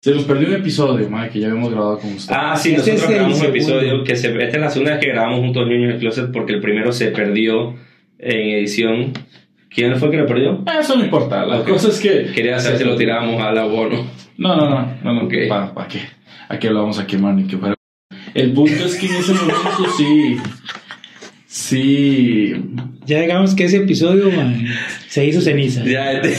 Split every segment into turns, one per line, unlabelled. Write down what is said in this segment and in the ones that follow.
Se nos perdió un episodio, madre, que ya habíamos grabado con usted.
Ah, sí, nosotros grabamos un episodio que se, esta es la segunda vez que grabamos juntos Niños en el Closet porque el primero se perdió en edición. ¿Quién fue que lo perdió?
Ah, eso no importa. La
Ok.
cosa es que.
Quería saber si lo tirábamos al abono.
No, no, no. no, no. ¿Para qué? Aquí lo vamos a quemar ni que fuera. El punto es que en ese momento sí. Sí.
Ya digamos que ese episodio man, se hizo ceniza.
Ya, este.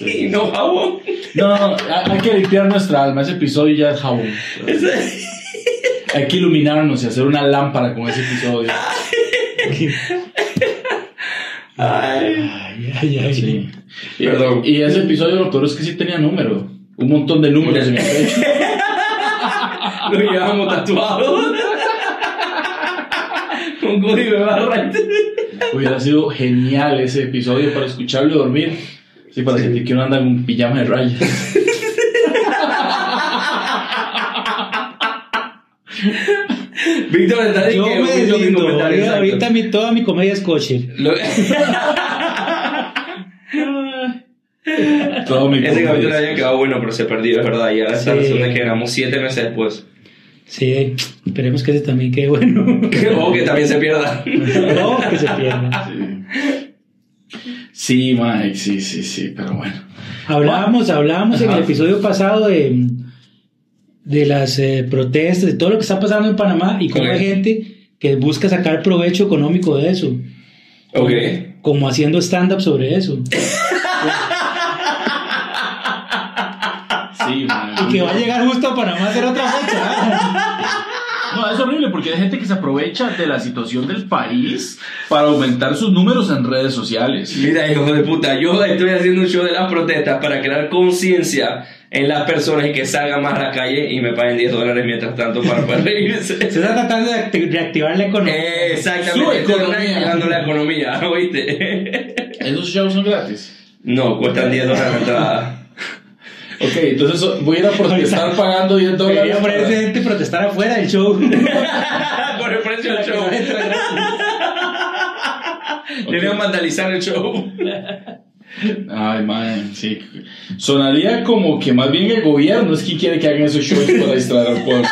y no jabón.
No, no, hay que limpiar nuestra alma. Ese episodio ya es jabón. Hay que iluminarnos y hacer una lámpara con ese episodio.
Ay.
Ay, ay, ay.
Sí. Y,
Perdón.
y ese episodio lo peor es que sí tenía número. Un montón de números en el pecho.
Lo llevamos tatuado. Con código de barra.
Hubiera sido genial ese episodio para escucharlo y dormir. Sí, para sentir que uno anda en un pijama de rayas.
Víctor está
Yo me
comentario,
Ahorita, mi, toda mi comedia es coche.
Lo-
Todo mi
Ese capítulo había quedado bueno, pero se perdió, es verdad. Y ahora está la
Sí.
segunda que grabamos siete meses después.
Sí, esperemos que ese también quede bueno.
o que también se pierda.
no, que se pierda.
Sí, Mike, sí, sí, sí, pero bueno.
Hablábamos, hablábamos en el episodio pasado de, de las eh, protestas, de todo lo que está pasando en Panamá y cómo
Ok.
hay gente que busca sacar provecho económico de eso,
ok.
como haciendo stand-up sobre eso.
Sí, man.
Y que va a llegar justo a Panamá a hacer otra fecha.
No, es horrible porque hay gente que se aprovecha de la situación del país para aumentar sus números en redes sociales.
Mira, hijo de puta, yo estoy haciendo un show de las protestas para crear conciencia en las personas y que salgan más a la calle y me paguen 10 dólares mientras tanto para poder reírse.
Se está tratando de acti- reactivar la economía.
Exactamente, estoy reactivando la economía, ¿oíste?
¿Esos shows son gratis?
No, cuestan 10 dólares la entrada.
Ok, entonces voy a ir a protestar pagando 10 dólares.
Ponerse
para-
gente a protestar afuera del show.
Por el precio del show. Deberían vandalizar el show.
Ay, man, sí. Sonaría como que más bien el gobierno es quien quiere que hagan esos shows para distraer al pueblo.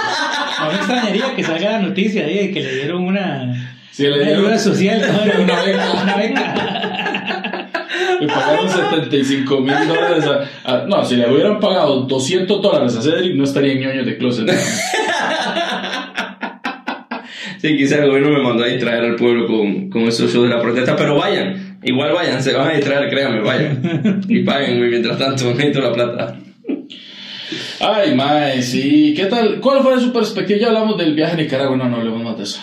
No me extrañaría que salga la noticia ahí de que le dieron una,
Sí, le
una
dieron
ayuda social, ¿no?
una beca.
Una beca.
Le pagaron 75 mil dólares a, a- No, si le hubieran pagado 200 dólares a Cedric, no estaría en ñoños de closet.
Sí, quizás el gobierno me mandó a distraer al pueblo con, con esos shows de la protesta, pero vayan, igual vayan, se van a distraer, créanme, vayan. Y paguen mientras tanto, necesito la plata.
Ay, mae, sí. ¿Qué tal? ¿Cuál fue su perspectiva? Ya hablamos del viaje a Nicaragua, no, no hablemos más de eso.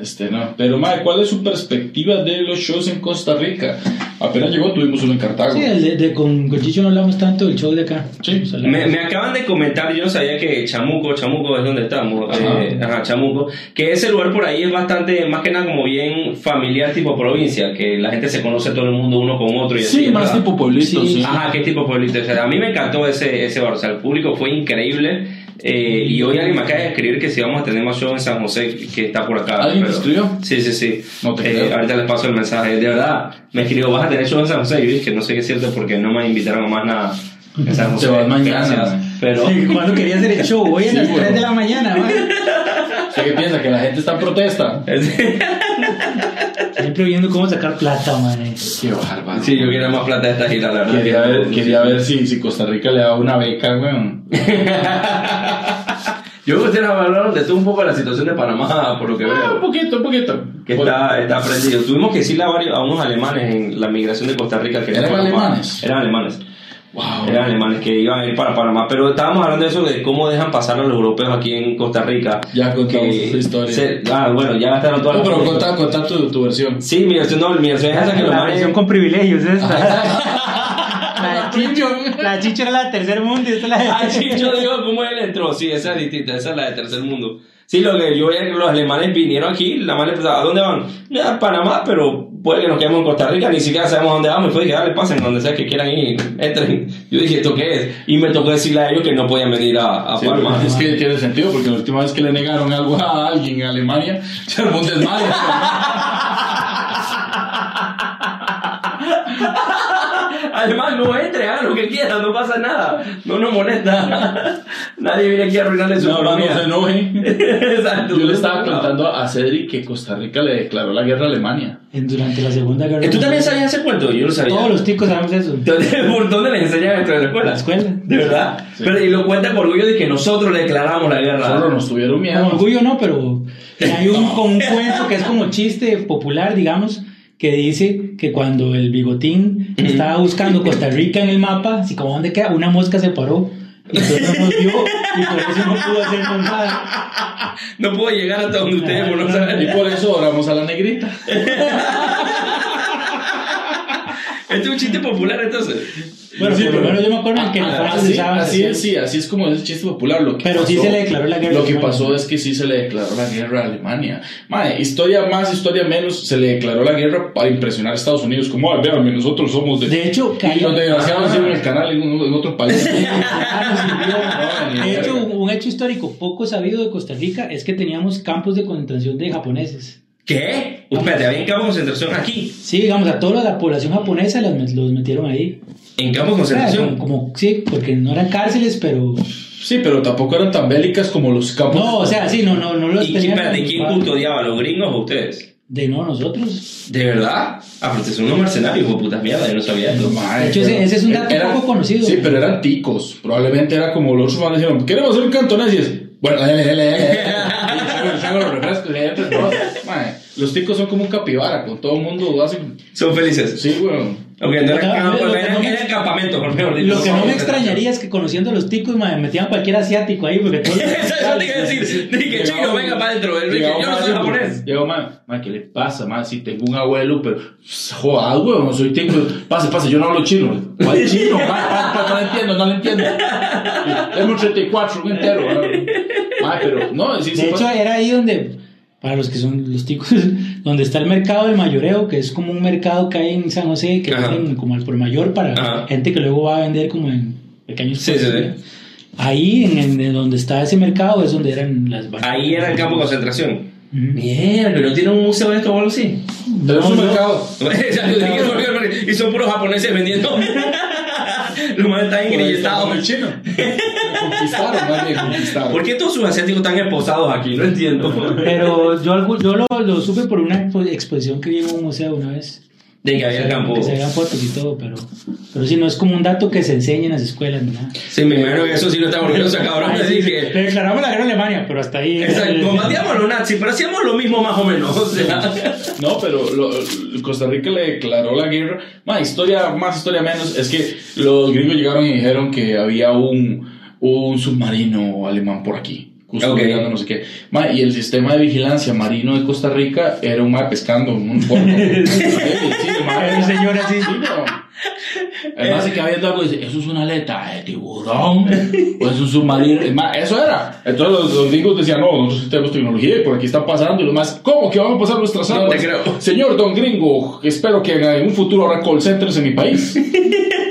Este, no. Pero, mae, ¿cuál es su perspectiva de los shows en Costa Rica? Apenas llegó, tuvimos uno en Cartago.
Sí, el de, de- con, con Chicho no hablamos tanto del show de acá.
Sí.
Me, me acaban de comentar, yo no sabía que Chamuco, Chamuco es donde estamos,
Ajá.
eh, ajá, Chamuco, que ese lugar por ahí es bastante, más que nada como bien familiar tipo provincia, que la gente se conoce todo el mundo uno con otro y así,
Sí, más
¿verdad?
tipo pueblito,
Sí.
sí.
Ajá, qué tipo pueblito. O sea, a mí me encantó ese, ese bar. O sea, el público fue increíble. Eh, y hoy alguien me acaba de escribir que si vamos a tener más show en San José, que está por acá.
¿Alguien escribió?
Sí, sí, sí.
No te
Eh, ahorita les paso el mensaje. De verdad, me escribió, vas a tener show en San José. Y yo dije, no sé qué es cierto porque no me invitaron a más nada en San José.
Te vas mañana.
Pero...
Sí, ¿Cuándo quería hacer el show? Hoy a
Sí,
las
bueno.
3 de la mañana, man.
¿Usted qué piensa? ¿Que la gente está en protesta?
Siempre viendo cómo sacar plata, man.
Qué bárbaro.
sí, yo quiero más plata de esta gira, la verdad.
Quería
que-
ver, quería ver si, si Costa Rica le daba una beca, weón.
Yo creo que ustedes hablaron de todo un poco de la situación de Panamá, por lo que
Ah,
veo.
un poquito, un poquito.
que está, está prendido. Tuvimos que decirle a, varios, a unos alemanes en la migración de Costa Rica que
¿Eran alemanes?
Eran alemanes.
Wow.
Eran alemanes que iban a ir para Panamá. Pero estábamos hablando de eso, de cómo dejan pasar a los europeos aquí en Costa Rica.
Ya contamos
Que
esa historia.
se- ah, bueno, ya gastaron todas
No,
las
pero contá, contá tu, tu versión.
Sí, mi versión, no, mi versión es esa que los
La
manes...
versión con privilegios esta.
Ah,
La de Chicho, la Chicho era la de tercer mundo y esta es la de...
Ah, sí, yo digo, ¿cómo él entró? Sí, esa es distinta, esa es la de tercer mundo. Sí, lo que yo veía que los alemanes vinieron aquí, la madre empezaba, ¿a dónde van? Ya, a Panamá, pero puede que nos quedemos en Costa Rica, ni siquiera sabemos dónde vamos. Y fue, dije, dale, pasen, donde sea que quieran ir, entren. Yo dije, ¿esto qué es? Y me tocó decirle a ellos que no podían venir a, a
Sí, es que tiene sentido, porque la última vez que le negaron algo a alguien en Alemania, se armó un desmadre.
Además, no entre, haga lo que quiera, no pasa nada. No nos molesta. Nadie viene aquí a arruinarle su
No, no, no
economía.
se enojen.
Exacto.
Yo le estaba contando a Cedric que Costa Rica le declaró la guerra a Alemania.
En- durante la Segunda Guerra
¿Eh, ¿Tú también
Mundial.
sabías ese cuento? Yo no sabía.
Todos los ticos sabemos eso.
¿Dónde- ¿Por dónde le enseñan dentro de la
En
escuela?
la escuela.
De verdad.
Sí.
Pero y lo cuenta por orgullo de que nosotros le declaramos la guerra.
Solo nos tuvieron
Con
miedo.
orgullo no, pero hay un, con un cuento que es como chiste popular, digamos, que dice que cuando el bigotín estaba buscando Costa Rica en el mapa, así como dónde queda, una mosca se paró. Y no nos vio y por eso no pudo hacer nada.
No puedo llegar hasta donde ustedes no
Y
saber.
por eso oramos a la negrita.
Este es un chiste popular entonces.
Bueno,
Sí,
por lo
pero-
menos yo me acuerdo que en
Ah,
Francia se
así,
usaban
así es, sí, así es como es el chiste popular. Lo que
Pero sí se le declaró la guerra
Lo que
Alemania.
pasó es que sí se le declaró la guerra a Alemania. Mae, historia más, historia menos, se le declaró la guerra para impresionar a Estados Unidos. Como, ay, véanme, nosotros somos de.
De hecho,
y los desgraciados hicieron el canal en, un- en otro país.
De hecho, un hecho histórico poco sabido de Costa Rica es que teníamos campos de concentración de japoneses.
¿Qué? Espérate, había campos de concentración aquí.
Sí, digamos, a toda la población japonesa los, met- los metieron ahí.
En campos de concentración.
como, como- sí, porque no eran cárceles, pero...
Sí, pero tampoco eran tan bélicas como los campos.
No, o sea, sí, no, no, no los
¿Y
tenían...
espérate, quién
ocupados.
custodiaba? ¿Los gringos o ustedes?
De no, nosotros.
¿De verdad? Ah, pero son unos mercenarios, hijo de puta mierda, yo no sabía.
Mae,
De hecho, ese-
pero
ese es un dato
era-
poco conocido.
Sí, pero eran ticos. Probablemente era como los otros dijeron, queremos hacer un cantonés y es, bueno, dale, dale, dale. los refrescos Los ticos son como un capibara, con todo el mundo hacen...
Son felices.
Sí, weón.
Ok, no
lo que
eran,
no me-
eran campamentos, por dicho.
Lo que no me extrañaría es que conociendo a los ticos, me metían cualquier asiático ahí, porque todos...
Eso te iba a decir. Dije, chino, venga para adentro. Yo no soy japonés.
Llegó, mae, mae, ¿qué le pasa, mae? Si tengo un abuelo, pero... Joder, weón, soy tico. Pase, pase, yo no hablo chino. ¿Cuál chino? Mae, pa- pa- no lo entiendo, no lo entiendo. Deme un 34, un entero. weón. Mae, pero... No, sí, sí
De hecho,
pasa.
era ahí donde, para los que son los ticos, donde está el mercado del mayoreo, que es como un mercado que hay en San José, que venden como al por mayor para
Ajá.
gente que luego va a vender como en pequeños
Sí,
puestos,
sí, sí.
Ahí, en, en- donde está ese mercado, es donde eran las
Ahí era el campo de concentración. Mierda, pero no tiene un museo de esto o algo así.
Pero es un
No, no.
mercado.
y son puros japoneses vendiendo. Los más están
como el chino. Conquistaron, más bien conquistaron.
¿Por qué todos sus asiáticos están esposados aquí? No entiendo.
Pero yo, yo lo, lo supe por una expo- exposición que vi en un museo una vez.
De que había el campo.
Que se veían fotos y todo, pero, pero sí, no es como un dato que se enseña en las escuelas ni nada.
Sí, me imagino que eso sí no está orgulloso, cabrón.
Ay,
de
sí,
decir que-
Le declaramos la guerra a Alemania, pero hasta ahí.
Exacto, combatíamos a los nazis, pero hacíamos lo mismo más o menos. O sea,
No, pero lo- Costa Rica le declaró la guerra. Más historia, más historia menos. Es que los gringos llegaron y dijeron que había un, un submarino alemán por aquí. custodiando
Ok.
no sé qué. Ma, y el sistema de vigilancia marino de Costa Rica era un mar pescando en un puerto. sí,
El señor así.
Sí, no. Además se queda viendo algo y dice, eso es una aleta de tiburón, o es un submarino. Es más, eso era. Entonces los, los gringos decían, no, nosotros tenemos tecnología y por aquí está pasando. Y los más, ¿cómo que van a pasar nuestras
No
aguas?
te creo.
Señor Don Gringo, espero que en un futuro habrá call centers en mi país.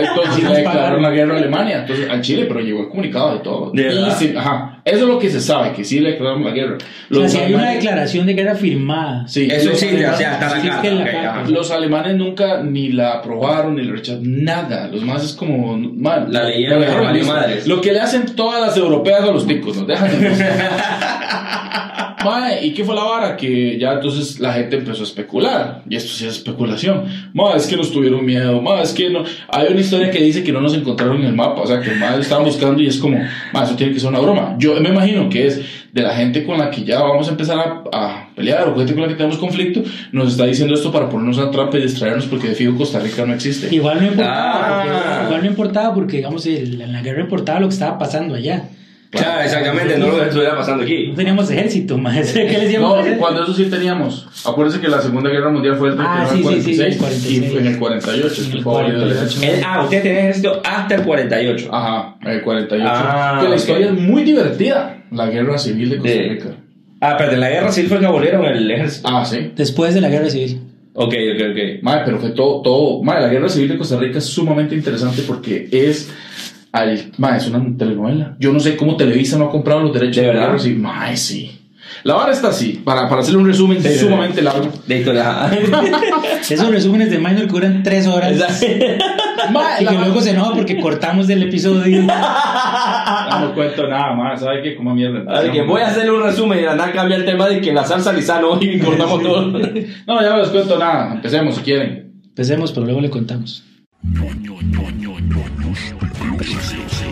Entonces le declararon la guerra a Alemania, entonces al Chile, pero llegó el comunicado de todo.
¿De
Y
verdad?
sí, ajá, eso es lo que se sabe, que sí le declararon la guerra.
O sea, si hay una declaración de guerra firmada.
Sí,
Eso
los
existe, o
alemanes-
sea, está la
la carta.
los alemanes nunca ni la aprobaron ni la rechazaron, nada. Los más es como. man,
La leyeron
la
madres.
Lo que le hacen todas las europeas a los ticos, nos dejan Mae, ¿y qué fue la vara? Que ya entonces la gente empezó a especular. Y esto sí es especulación. Mae, es que nos tuvieron miedo. Mae, es que no. Hay una historia que dice que no nos encontraron en el mapa. O sea, que mae estaban buscando y es como, mae, eso tiene que ser una broma. Yo me imagino que es de la gente con la que ya vamos a empezar a, a pelear o gente con la que tenemos conflicto. Nos está diciendo esto para ponernos a trampa y distraernos porque de fijo Costa Rica no existe.
Igual no importaba,
Ah.
porque, igual no importaba porque, digamos, en la guerra importaba lo que estaba pasando allá.
Claro, exactamente, no lo que estuviera pasando aquí.
No teníamos ejército, más. ¿Qué les
No,
íbamos hacer?
cuando eso sí teníamos. Acuérdense que la Segunda Guerra Mundial fue el
Ah,
39
sí, sí, sí,
46,
el 46.
y fue en el 48.
En
que
el
fue abolido el
48.
ejército.
El- ah, usted tenía ejército hasta el 48.
Ajá, el 48.
Ah,
que la historia es muy divertida. La guerra civil de Costa
De-
Rica.
Ah, pero en la guerra civil fue que abolieron el ejército.
Ah, sí.
Después de la guerra civil.
Ok, ok, ok.
Madre, pero fue todo, todo. Madre, la guerra civil de Costa Rica es sumamente interesante porque es. Al, madre, es una telenovela. Yo no sé cómo Televisa no ha comprado los derechos
¿De
la
verdad?
civil. Madre, sí. La vara está así. Para, para hacerle un resumen
Sí, sí,
sumamente largo.
De historia.
Esos resúmenes de Minor que duran tres horas.
Ma,
Y
la
que
ma-
luego se enoja porque cortamos del episodio.
Ah, no cuento nada más, ¿sabe qué? Como mierda.
Así que voy a hacerle un resumen y nada cambia el tema de que la salsa lisano y cortamos todo.
No, ya no les cuento nada. Empecemos si quieren.
Empecemos, pero luego le contamos. Company.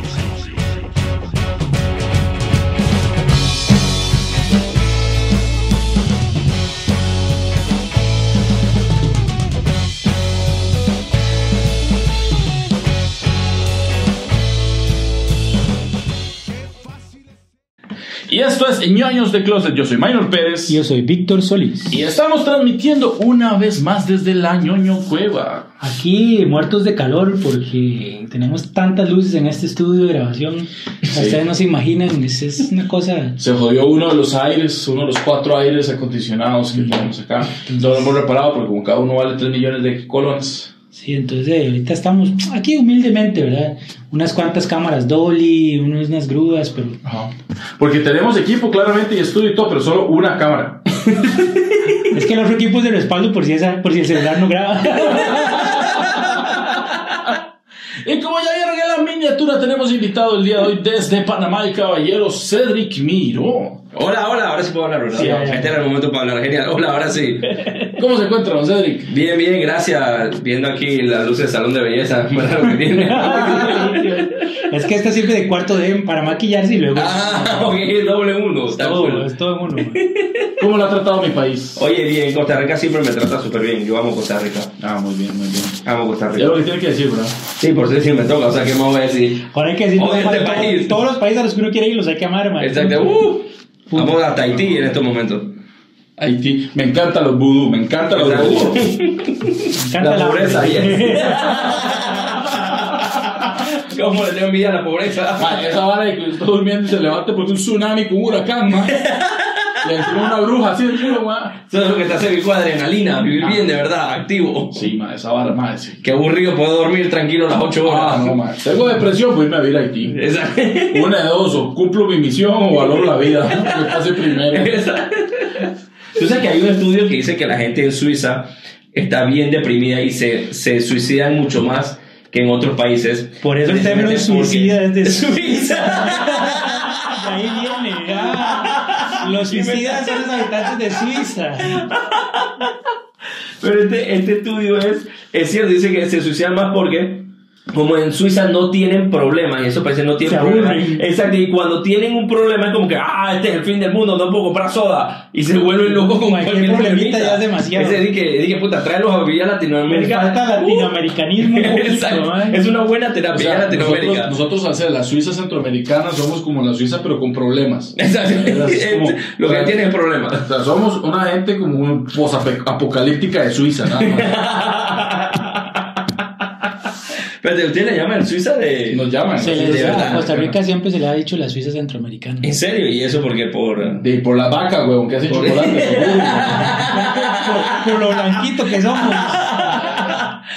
Y esto es ñoños de Closet. Yo soy Minor Pérez.
Y yo soy Víctor Solís.
Y estamos transmitiendo una vez más desde la ñoño cueva.
Aquí muertos de calor porque tenemos tantas luces en este estudio de grabación. Ustedes no se imaginan, es, es una cosa.
Se jodió uno de los aires, uno de los cuatro aires acondicionados que tenemos acá. No lo hemos reparado porque como cada uno vale 3 millones de colones.
Sí, entonces eh, ahorita estamos aquí humildemente, ¿verdad? Unas cuantas cámaras Dolly, unas, grúas, pero
Porque tenemos equipo claramente y estudio y todo, pero solo una cámara.
es que el otro equipo es de respaldo por si, esa, por si el celular no graba.
Y como ya vieron en la miniatura, tenemos invitado el día de hoy desde Panamá el caballero Cedric Miro.
Hola, hola, ahora sí puedo hablar, ¿verdad?
Sí.
Este era el momento para hablar, genial. Hola, ahora sí.
¿Cómo se encuentra, don Cedric?
Bien, bien, gracias. Viendo aquí las luces del salón de belleza, ¿verdad lo que tiene?
es que esta sirve de cuarto de para maquillarse y luego
ah, ok, doble uno, está
todo,
cool.
es todo uno.
¿Cómo lo ha tratado mi país?
Oye, bien, Costa Rica siempre me trata súper bien. Yo amo Costa Rica.
Ah, muy bien, muy bien.
Amo Costa Rica.
lo que tiene que decir, ¿verdad?
Sí, por eso sí me toca, o sea, ¿qué más voy a decir?
Ahora hay que decir
Oye, este
todos-
país.
todos los países a los que uno quiere ir los hay que amar, man.
Exacto, uh, vamos a Tahití en estos momentos.
Haití. Me encantan los vudú, me encantan los vudú.
Me encanta
La pobreza,
yes.
¿Cómo le tengo envidia a la pobreza?
Ma, esa vara de que usted está durmiendo y se levanta porque un tsunami con un huracán, ma. Le encima una bruja así de culo, ma.
Eso es lo que te hace vivir con adrenalina, vivir bien de verdad, activo.
Sí, ma, esa vara, ma, sí.
Qué aburrido, puedo dormir tranquilo las 8 horas.
Ah, no, ma. Tengo depresión, pues irme a vivir a Haití.
Exacto.
Una de dos, o cumplo mi misión o valoro la vida. Que pase primero.
Tú sabes que hay un estudio que dice que la gente en Suiza está bien deprimida y se, se suicidan mucho más que en otros países.
Por eso el término suicida es de
Suiza.
De ahí viene. Los suicidas son los habitantes de Suiza.
Pero este, este estudio es, es cierto, dice que se suicidan más porque como en Suiza no tienen problemas y esos países no tienen problemas. Exacto, y cuando tienen un problema es como que, ah, este es el fin del mundo, no puedo comprar soda. Y se vuelven locos con
Cualquier problemita ya es demasiado.
Ese dije, dije, puta, tráelos a vivir a Latinoamérica.
falta
Uh,
latinoamericanismo.
Exacto,
man.
es una buena
O
terapia
sea,
Latinoamérica.
nosotros, al ser la Suiza centroamericana somos como la Suiza pero con problemas.
Exacto,
Es como-
lo que tiene es problemas.
O sea, somos una gente como un posapocalíptica de Suiza, nada más.
Pero usted le llama en Suiza de.
Nos llaman.
Se
¿no?
les-
de verdad.
a Costa Rica siempre se le ha dicho la Suiza centroamericana.
¿En serio? ¿Y eso porque por.?
De, por la vaca, huevón, que hacen
Por-
chocolate.
Por, por lo blanquito que somos.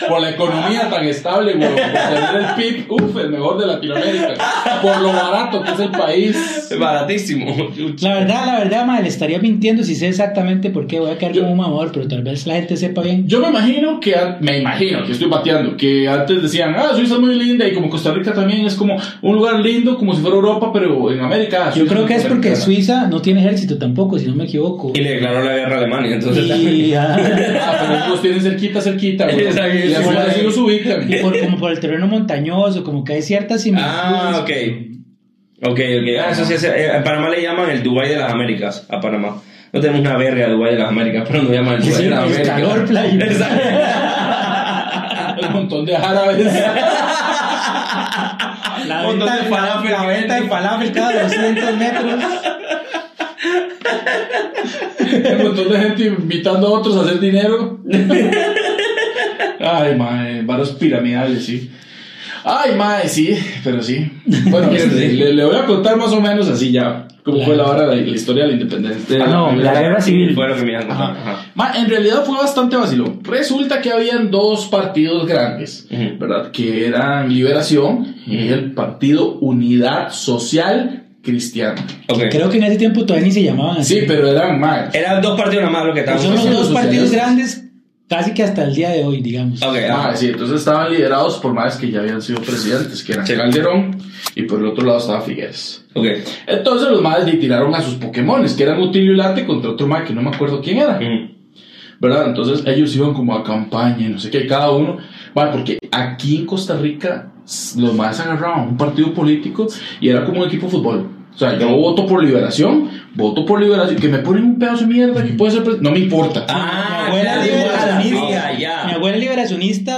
Por la economía tan estable. Por tener el PIB, uff, el mejor de Latinoamérica. Por lo barato que es el país.
Es baratísimo.
La verdad, la verdad, mal, estaría mintiendo si sé exactamente por qué voy a quedar como un mamador, pero tal vez la gente sepa bien.
Yo me imagino que, me imagino que estoy bateando, que antes decían, ah, Suiza es muy linda y como Costa Rica también es como un lugar lindo, como si fuera Europa, pero en América.
Yo
Suiza
creo que es porque. Suiza no tiene ejército tampoco, si no me equivoco.
Y le declaró la guerra a Alemania, entonces.
Y, ah,
Ah, pero los tienen cerquita, cerquita, güey.
Sí,
así
sí.
los ubican.
y por, como por el terreno montañoso, como que hay ciertas similitudes.
Ah, ok. Ok, ok. Ah, eso sí, es- eh, en Panamá le llaman el Dubai de las Américas, a Panamá. No tenemos una verga de Dubai de las Américas, pero nos llaman el
Sí,
Dubai de las
el
Américas.
calor, playa.
Exacto.
Un montón de árabes.
La venta,
de falafel
la venta de falafel cada 200 metros.
Un montón de gente invitando a otros a hacer dinero. Ay, mae, varos piramidales, sí. Ay, mae, sí, pero sí. Bueno, este, le, le voy a contar más o menos así ya, cómo fue la hora de la historia de la independencia.
Ah, no, la guerra civil.
Fue lo que me.
Ajá.
Ajá.
Ma, en realidad fue bastante vacilón. Resulta que habían dos partidos grandes,
Ujú.
¿verdad? Que eran Liberación y el Partido Unidad Social Cristiana.
Ok.
Creo que en ese tiempo todavía ni se llamaban así.
Sí, pero eran más.
Eran dos partidos nada más lo que estaban
Son los dos partidos grandes casi que hasta el día de hoy, digamos.
Ok,
Ah,
ah,
sí, entonces estaban liderados por más que ya habían sido presidentes, que eran
Sí.
Calderón y por el otro lado estaba Figueres.
ok.
Entonces los madres le tiraron a sus Pokémones, que eran Utilio y Late contra otro mae que no me acuerdo quién era.
Mm.
¿Verdad? Entonces ellos iban como a campaña y no sé qué, cada uno. Bueno, porque aquí en Costa Rica los más agarraban un partido político y era como un equipo de fútbol. O sea, yo voto por liberación, voto por liberación, que me ponen un pedazo de mierda que puede ser. No me importa.
Ah,
mi abuela liberacionista.
ya, ya.
Mi abuela liberacionista,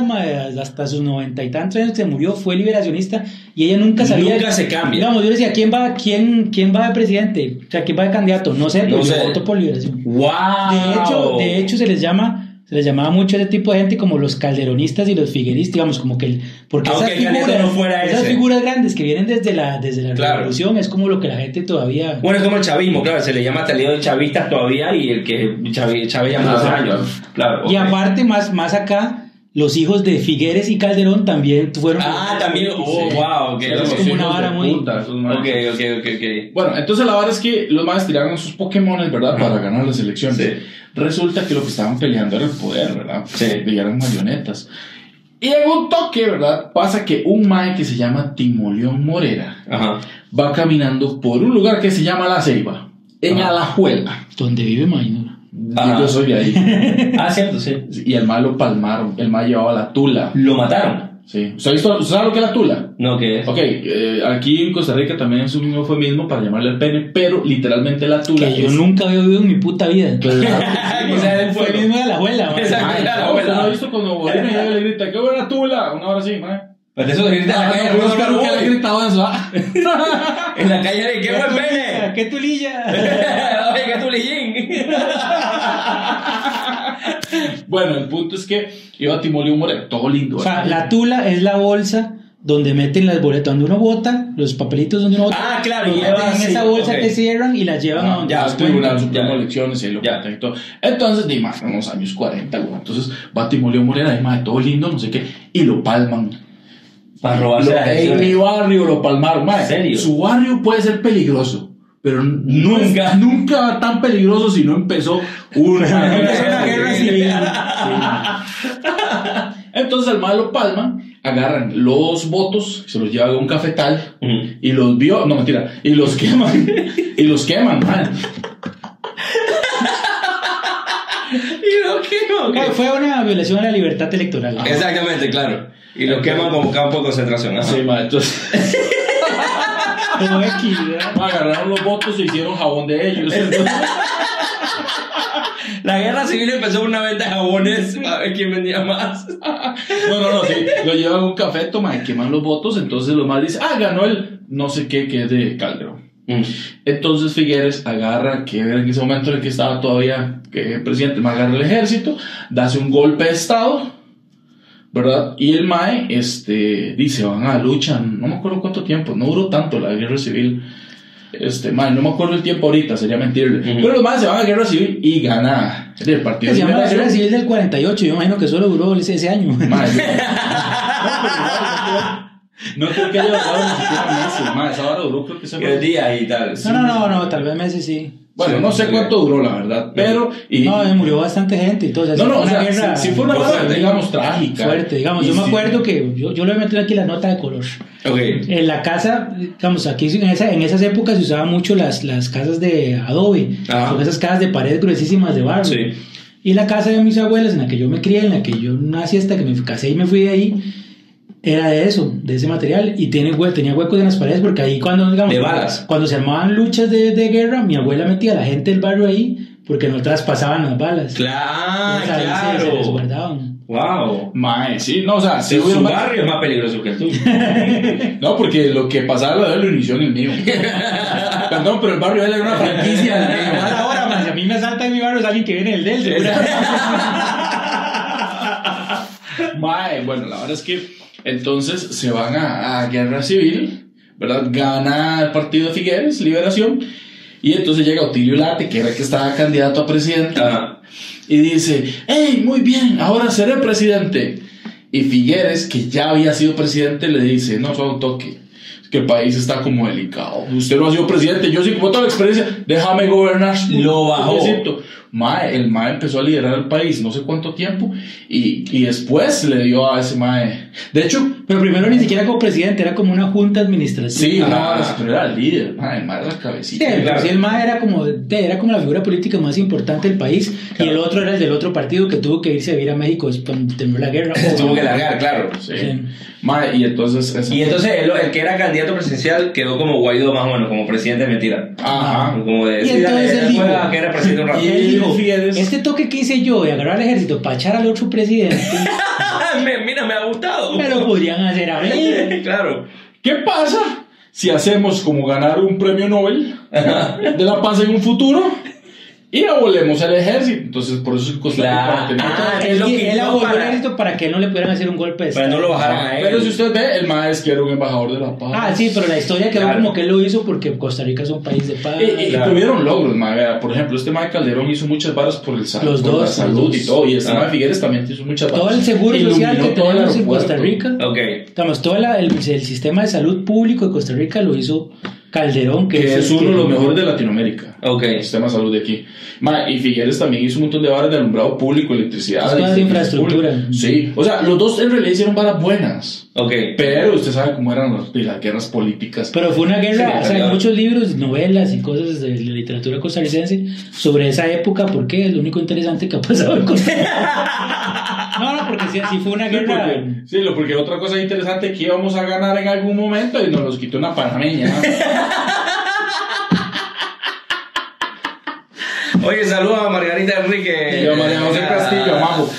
hasta sus noventa y tantos años que se murió, fue liberacionista y ella nunca sabía.
Nunca se cambia.
Digamos, yo decía, ¿quién va, quién, quién va de presidente? O sea, ¿quién va de candidato? No sé, pero
No
yo
sé.
voto por liberación.
Wow.
De hecho, de hecho se les llama, se les llamaba mucho a ese tipo de gente como los calderonistas y los figueristas, digamos, como que el, porque
Aunque
esas figuras,
no fuera
esas figuras grandes que vienen desde la, desde la
Claro.
revolución es como lo que la gente todavía
Bueno, es como el chavismo, claro, se le llama talido de chavistas todavía y el que Chávez Chávez
Ah,
años. Claro.
Y aparte, más, más acá, los hijos de Figueres y Calderón también fueron.
Ah, también. Oh,
Sí.
wow, ok.
Sí,
ok.
es como una vara muy-
Puta, esos maes.
Ok, ok, ok, ok.
Bueno, entonces la verdad es que los más tiraron sus Pokémon, ¿verdad? Para ganar las elecciones.
Sí.
Resulta que lo que estaban peleando era el poder, ¿verdad?
Sí.
Eran marionetas. Y en un toque, ¿verdad? Pasa que un mae que se llama Timoleón Morera
Ajá.
va caminando por un lugar que se llama La Ceiba, en
Ajá.
Alajuela.
Donde vive Mainor.
Y yo soy de ahí.
Ah, cierto, sí.
y el mae lo palmaron. El mae llevaba la tula.
Lo mataron.
Sí. ¿Usted, ha visto, ¿usted sabe lo que es la tula?
No, ¿qué es?
Ok, eh, aquí en Costa Rica también es un eufemismo para llamarle el pene, pero literalmente la tula
Que yo
es-
nunca había oído en mi puta vida.
Claro.
Él
Fue
fue.
el mismo de la abuela. man.
Exacto.
Ay, ¿usted
¿verdad?
no ha visto cuando llega y le grita, qué buena tula? Una hora así, mae.
Pero eso grita en la calle,
Ah, no,
no,
que haya
no,
gritado eso. ah.
En la calle de qué buen pene.
¡Qué tulilla!
Oye, qué tulillín.
Bueno, el punto es que iba Timolio Moreno, todo lindo.
O sea,
¿verdad?
la tula es la bolsa donde meten las boletas, donde uno vota, los papelitos donde uno vota.
Ah, claro, y
en esa bolsa
ok.
que cierran y las llevan a
Ah,
donde
ya,
los
el Tribunal
cuentan.
Supremo
Ya.
de Elecciones y lo
Ya.
cuentan y todo. Entonces, di, más, en los años 40, güey. Entonces, va Timolio Moreno, ahí, mae, todo lindo, no sé qué, y lo palman.
Para robarse
Lo- en mi barrio lo palmaron.
¿En serio?
Su barrio puede ser peligroso. Pero
Nunca.
nunca, nunca tan peligroso si no empezó una,
guerra civil.
Entonces al malo palman, agarran los votos, se los llevan a un cafetal y los vio, no mentira, y los queman, y los queman, man.
Y lo queman.
Fue- Fue una violación a la libertad electoral.
Exactamente, claro. Y lo queman como campo de concentración.
Sí, man, entonces Agarraron los votos y hicieron jabón de ellos. Entonces,
La guerra civil empezó una venta de jabones a ver quién vendía más.
no, no, no, sí, lo llevan a un café, toman, queman los votos, entonces los más dicen, ah, ganó el no sé qué, que es de Calderón. Entonces Figueres agarra, que era en ese momento en el que estaba todavía que presidente, más agarra el ejército, hace un golpe de estado, ¿verdad? Y el MAE este, dice, van a lucha, no me acuerdo cuánto tiempo, no duró tanto la guerra civil. Este, mae, no me acuerdo el tiempo ahorita, sería mentirle. Pero los MAE se van a guerra civil y gana el partido
Se
de
llama la guerra civil del 48. Yo imagino que solo duró ese, ese año.
Yo- no creo que haya durado ni siquiera meses, mae, esa hora duró creo que se
El día y tal.
No, no, no, no, tal vez meses sí.
Bueno, no sé cuánto duró, la verdad, pero... Y,
No, eh, murió bastante gente. Entonces,
No, no, o sea,
guerra
si, si fue una guerra,
fuerte.
digamos, trágica.
fuerte, digamos.
Y
Yo me
sí.
acuerdo que yo, yo le voy a meter aquí la nota de color.
Ok.
En la casa, digamos, aquí en, esa, en esas épocas se usaban mucho las, las casas de adobe,
Ajá.
con esas casas de pared gruesísimas de barro.
Sí.
Y la casa de mis abuelas, en la que yo me crié, en la que yo nací hasta que me casé y me fui de ahí, era de eso, de ese material. Y tiene, hue- tenía huecos en las paredes porque ahí cuando, digamos,
De balas.
cuando se armaban luchas de, de guerra, mi abuela metía a la gente del barrio ahí porque no traspasaban las balas.
Claro,
Entonces, ahí se- se les
claro.
guardaban.
Wow.
Mae, sí, no, o sea, sí
su barrio es más peligroso que el tuyo.
No, porque lo que pasaba lo de él lo inició en el mío. Perdón, pero el barrio de él era una franquicia.
Ahora, man, si a mí me asalta en mi barrio es alguien que viene del del.
Mae, bueno, la verdad es que entonces se van a, a guerra civil, ¿verdad? Gana el partido de Figueres, Liberación, y entonces llega Otilio Late, que era el que estaba candidato a presidente,
Ajá.
y dice, hey, muy bien, ahora seré presidente. Y Figueres, que ya había sido presidente, le dice, no, solo toque, es que el país está como delicado. Usted no ha sido presidente, yo sí, como toda la experiencia, déjame gobernar.
Lo bajó.
Mae, el mae empezó a liderar el país no sé cuánto tiempo y, y después le dio a ese mae. De hecho,
Pero primero ni siquiera como presidente, era como una junta administrativa.
sí,
Ah.
no, pero era el líder, mae, el mae era la
Sí,
cabecita.
el
claro.
sí, el MAE era como, era como la figura política más importante del país y el otro era el del otro partido que tuvo que irse a vivir a México cuando terminó la guerra.
Tuvo que largar, claro.
Sí.
Sí.
Mae, y entonces.
Y entonces el, el que era candidato presidencial quedó como Guaidó más o menos, como presidente de mentira.
Ajá.
Como de
Y
sí,
entonces él dijo-
que era presidente un rato.
Y él dijo, este toque que hice yo de agarrar al ejército para echar al otro presidente,
Me- mira, me ha gustado.
me lo podrían hacer a mí.
claro.
¿Qué pasa si hacemos como ganar un premio Nobel de la paz en un futuro y abolemos al ejército? Entonces, por eso Costa Rica
Claro. Ah,
él
él lo
él
quitó
abolió el
para-
ejército para que no le pudieran hacer un golpe de
Para no lo bajaran a él.
Pero si usted ve, el maestro que era un embajador de la paz.
Ah, sí, pero la historia quedó
Claro.
como que él lo hizo porque Costa Rica es un país de paz.
Y, y
Claro.
tuvieron logros, ma, vea, Por ejemplo, este Mae Calderón hizo muchas varas por, el sal-
Los
por
dos,
la
los
salud
dos.
y todo. Y este
Ah.
Mae Figueres también hizo muchas varas.
todo el seguro social que tenemos en. Costa Rica,
Ok.
digamos, todo la- el, el sistema de salud público de Costa Rica lo hizo Calderón, que,
Que es
el
uno de
que-
los mejores de Latinoamérica.
Ok.
El sistema de salud de aquí. Ma, y Figueres también hizo un montón de varas de alumbrado público, electricidad.
Es cosas de infraestructura.
públicos. Sí. O sea, los dos en realidad hicieron varas buenas.
Ok.
Pero usted sabe cómo eran las, las guerras políticas.
Pero fue una guerra, o sea, hay muchos libros, novelas y cosas de la literatura costarricense sobre esa época, porque es lo único interesante que ha pasado en Costa Rica. No, no, porque sí fue una
Sí,
guerra.
porque, sí, lo- porque otra cosa interesante que íbamos a ganar en algún momento y nos los quitó una panameña.
Oye, saludos a Margarita Enrique.
Y yo, María José Castillo, majo.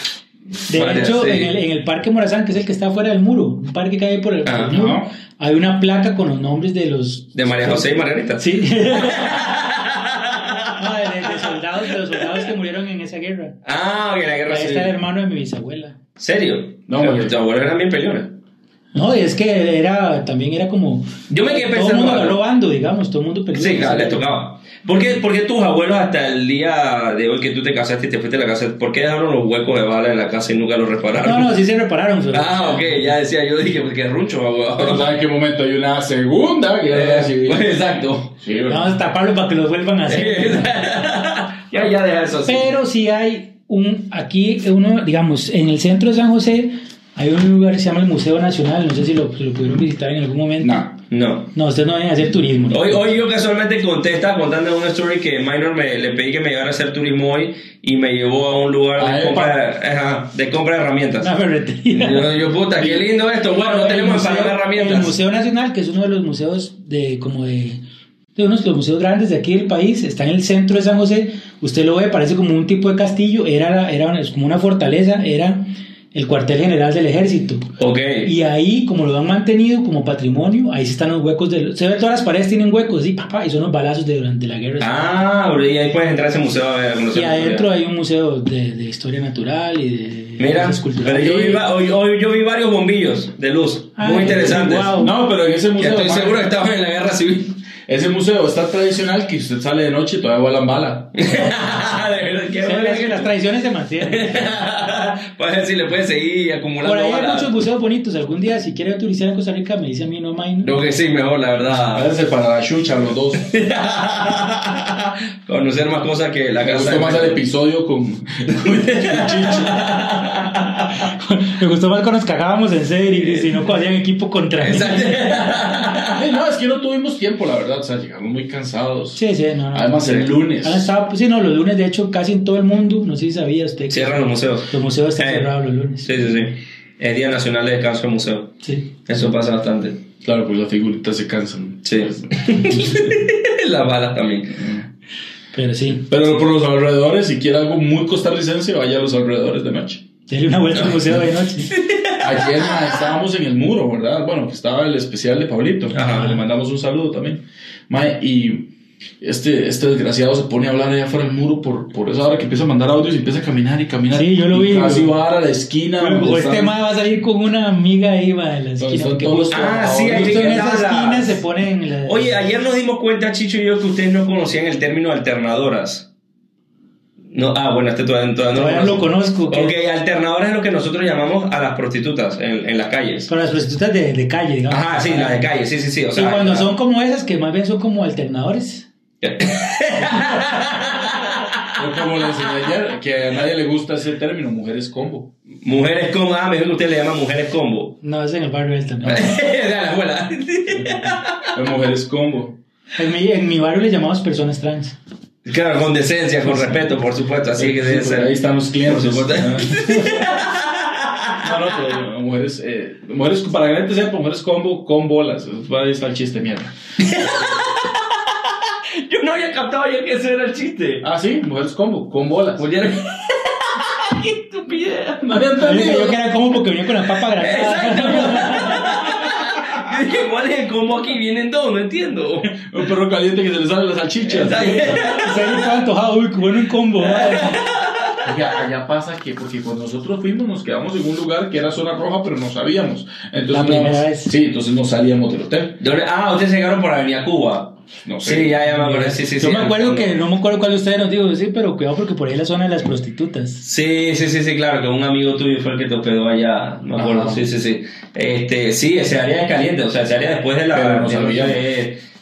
De
Vale,
hecho,
sí.
en, el, en el Parque Morazán, que es el que está fuera del muro, un parque que hay por el, por el
Ajá.
muro, hay una placa con los nombres de los.
De María José y Margarita.
Sí. No, de, de soldados, de los soldados que murieron en esa guerra.
Ah, ok, la guerra
Ahí
civil.
está el hermano de mi bisabuela.
¿Serio?
No, güey.
tu abuelo era bien peleona.
No, es que era, también era como.
Yo me quedé
Todo el
pensando
mundo agarró bando, digamos, todo el mundo peleó.
Sí, claro, le tocaba. ¿Por qué, por qué tus abuelos hasta el día de hoy que tú te casaste y te fuiste a la casa, por qué dejaron los huecos de bala en la casa y nunca los repararon?
No, no, sí se repararon.
Ah, ok, ya decía yo, dije, pues qué runcho,
Pero
abuelo.
¿sabe en qué momento hay una segunda guerra civil?
Pues, exacto.
Sí.
Vamos a taparlo para que los vuelvan a hacer.
ya, ya deja eso así.
Pero sí hay un, aquí uno, digamos, en el centro de San José hay un lugar que se llama el Museo Nacional, no sé si lo, si lo pudieron visitar en algún momento.
No.
No.
No, ustedes no vayan a hacer turismo.
Hoy, hoy yo casualmente conté, estaba contando una story que Minor me, le pedí que me llevara a hacer turismo hoy y me llevó a un lugar
Ah,
de, compra, ajá, de compra de herramientas.
Una ferretería.
Yo, yo, puta, qué lindo esto. Bueno, no tenemos
museo-
para dar
El
herramientas.
Museo Nacional, que es uno de los museos de como de de unos de los museos grandes de aquí del país, está en el centro de San José. Usted lo ve, parece como un tipo de castillo, era, era como una fortaleza, era el cuartel general del ejército.
Ok.
Y ahí, como lo han mantenido como patrimonio, ahí sí están los huecos de... Se ve todas las paredes tienen huecos, sí, papá, y son los balazos de durante la guerra.
Ah, y ahí puedes entrar a ese museo a ver. a
y adentro hay un museo de, de historia natural y de
Mira, pero
culturales.
yo vi, va- hoy, hoy yo vi varios bombillos de luz,
Ah,
muy interesantes.
wow.
No, pero en ese
Que
museo.
estoy seguro que estaban en la guerra civil.
Ese museo está tradicional que usted sale de noche y todavía vuelan bala.
de verdad, qué bueno
las,
que-
las tradiciones se mantienen.
Para ver si le puedes seguir acumulando
Por ahí hay muchos museos bonitos. Algún día, si quiere turistear en Costa Rica, me dice a mí, no, Maino.
Lo que sí, mejor, la verdad.
Váyanse para la chucha los dos.
Conocer más cosas que la
Me
casa.
gustó más el episodio con.
Me gustó más cuando nos cagábamos en serio y si no, cuando hacían equipo contra mí.
Exacto.
Ay, no, es que no tuvimos tiempo, la verdad. O sea, llegamos muy cansados.
Sí, sí, no, no.
Además, el lunes.
Han estado- sí, no, los lunes, de hecho, casi en todo el mundo, no sé si sabía usted. que
Cierran los museos.
Los museos están
Eh,
cerrados los lunes.
Sí, sí, sí. Es Día Nacional de Descanso del Museo.
Sí.
Eso pasa bastante.
Claro, pues las figuritas se cansan.
Sí. Las balas también.
Pero sí,
Pero por los alrededores, si quiere algo muy costarricense, vaya a los alrededores de noche.
denle una vuelta al museo de noche.
Ayer ma, estábamos en el muro, ¿verdad? Bueno, que estaba el especial de Pablito.
Ajá.
Le mandamos un saludo también. Ma, y este, este desgraciado se pone a hablar allá afuera del muro por, por esa hora que empieza a mandar audios y empieza a caminar y caminar.
Sí, yo lo
Y
vi.
Casi va a la esquina.
Luego, este
están-
ma va a salir con una amiga ahí va en la esquina. Porque justo,
Ah, sí,
en esa esquina se ponen. la-
Oye, ayer nos dimos cuenta, Chicho y yo, que ustedes no conocían el término alternadoras. No, ah, bueno, este todavía, todavía no
Todavía lo conozco. que-
Ok, alternadoras es lo que nosotros llamamos a las prostitutas en, en las calles.
Con las prostitutas de, de calle, digamos.
Ajá, sí, las de calle, sí, sí, sí. O
y
sea,
cuando son como esas, que más bien son como alternadores.
O como le enseñé ayer, que a nadie le gusta ese término, mujeres combo.
Mujeres combo. Ah, mejor que usted le llama mujeres combo.
No, es en el barrio él también.
de la.
Las mujeres combo.
En mi, en mi barrio le llamamos personas trans.
Claro, con decencia, con respeto, por supuesto. Así que debe ser.
Ahí están los clientes.
Por supuesto.
No, no, pero mujeres, eh, mujeres, para que la gente sepa, mujeres combo con bolas. Ahí está el chiste, mierda.
Yo no había captado ayer que ese era el chiste.
Ah, sí, mujeres combo, con bolas.
Oye, ¡Qué estupidez!
No había
Yo dije
entendido.
yo que era como porque venía con la papa
Exacto.
granada.
Dije, ¿cuál es el combo aquí? Vienen dos, no entiendo.
Un perro caliente que se le sale la salchicha.
Exacto.
Se estaba antojado, uy, bueno un combo.
Oiga, allá pasa que, porque cuando nosotros fuimos nos quedamos en un lugar que era zona roja, pero no sabíamos. Entonces,
La
no-
primera vez.
Sí, entonces no salíamos del hotel.
¿Dónde- Ah, ustedes llegaron por Avenida Cuba.
No sé.
Sí, ya, ya me acuerdo. Sí, sí,
Yo
sí.
me acuerdo que, no me acuerdo cuál de ustedes nos dijo, sí, pero cuidado porque por ahí es la zona de las prostitutas.
Sí, sí, sí, sí, claro, que un amigo tuyo fue el que te hospedó allá, me acuerdo,
Ajá.
sí, sí, sí. Este, sí, ese área es caliente, o sea, ese área después de la...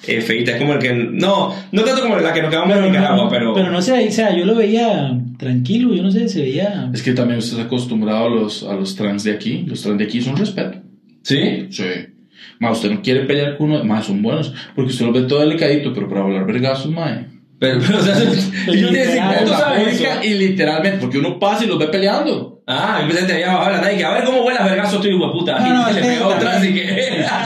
Eh, feita, es como el que... No, no tanto como la que nos quedamos en Nicaragua,
no,
pero...
pero no sé, o sea, yo lo veía tranquilo, yo no sé, se veía...
Es que también usted está acostumbrado a los, a los trans de aquí. Los trans de aquí son respeto.
¿Sí?
Sí. Más usted no quiere pelear con uno, más son buenos. Porque usted los ve todo delicadito, pero para volar vergazos, mae.
Pero, pero, o sea, y
literalmente, porque uno pasa y los ve peleando.
Ah, yo pensé que te había bajado la que a ver cómo vuelas vergazo tú, hijo de puta.
No, no,
y le pegó otra, así que...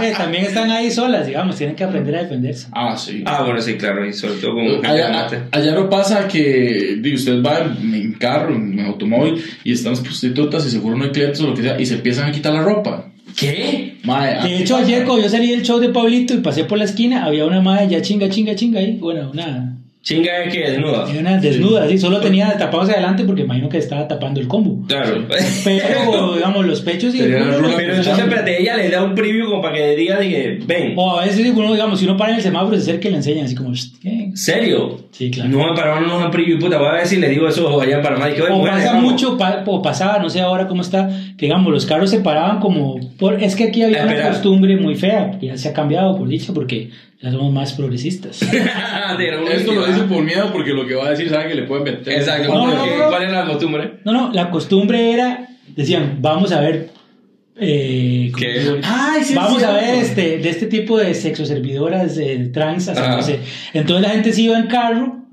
Eh, también están ahí solas, digamos, tienen que aprender a defenderse.
Ah, sí.
ah, bueno, sí, claro, y sobre todo como...
Allá, allá no pasa que usted va en, en carro, en automóvil, y están las prostitutas y seguro no hay clientes o lo que sea, y se empiezan a quitar la ropa.
¿Qué?
Mae,
De hecho, ayer cuando yo salí del show de Pablito y pasé por la esquina, había una madre ya chinga, chinga, chinga ahí. Bueno, una,
Chinga es que desnuda.
una desnuda, así, solo tenía tapados hacia adelante porque imagino que estaba tapando el combo.
Claro.
Pero, digamos, los pechos y el culo,
rula
Pero entonces, espérate, ella le da un preview como para que diga, dije, ven.
O a veces, uno, digamos, si uno para en el semáforo, se acerca y le enseñan así como, "Shh, ¿qué?".
¿Serio?
Sí, claro.
No, en Panamá no dan preview, puta. Voy a ver si le digo eso allá en Panamá. Que,
O pasa mucho, pa- o pasaba, no sé ahora cómo está, que digamos, los carros se paraban como. Por, es que aquí había una
Espera.
costumbre muy fea, que ya se ha cambiado, por dicho, porque ya somos más progresistas.
Esto lo dice por miedo porque lo que va a decir sabe que le pueden meter.
Exacto.
No, no,
porque-
no, no.
¿Cuál es la costumbre?
No, no, la costumbre era, decían, vamos a ver. Eh, vamos a ver este, de este tipo de sexoservidoras eh, trans, así,
Ajá.
no sé. Entonces la gente se iba en carro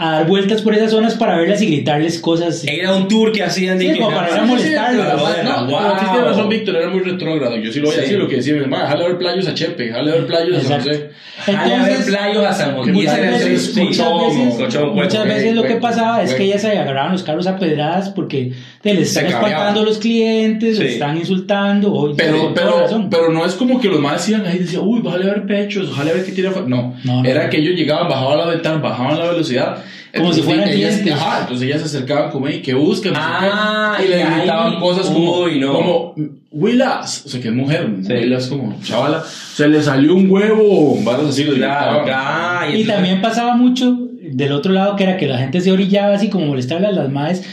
a dar vueltas por esas zonas para verlas y gritarles cosas.
Era un tour que hacían de
Sí,
que
como para ir a molestarlo,
No,
wow.
razón, Víctor, era muy retrógrado. Yo sí lo voy a
Sí.
decir, lo que decía mi hermana, jale a ver playos a Chepe, jale a ver playos a San. José.
Jale a ver
Entonces,
playos a San José.
muchas
era el-
veces,
sí,
muchas veces, lo que pasaba es que ellas se agarraban los carros a pedradas porque te les están espantando a los clientes,
Sí.
les están insultando. o-
Pero, pero, pero no es como que los más decían ahí, decían, uy, bájale a ver pechos, bájale a ver qué tiene No,
no.
era que ellos llegaban, bajaban la ventana, bajaban la velocidad.
Como si fueran
ellas,
clientes.
Ajá, entonces ellas se acercaban como, y que sé
Ah,
y le gritaban cosas como,
Uy, no.
como, Willas, o sea, que es mujer,
Sí.
Willas como, chavala, se le salió un huevo, varas así,
Claro.
Y también pasaba mucho del otro lado que era que la gente se orillaba así como molestarle a las madres.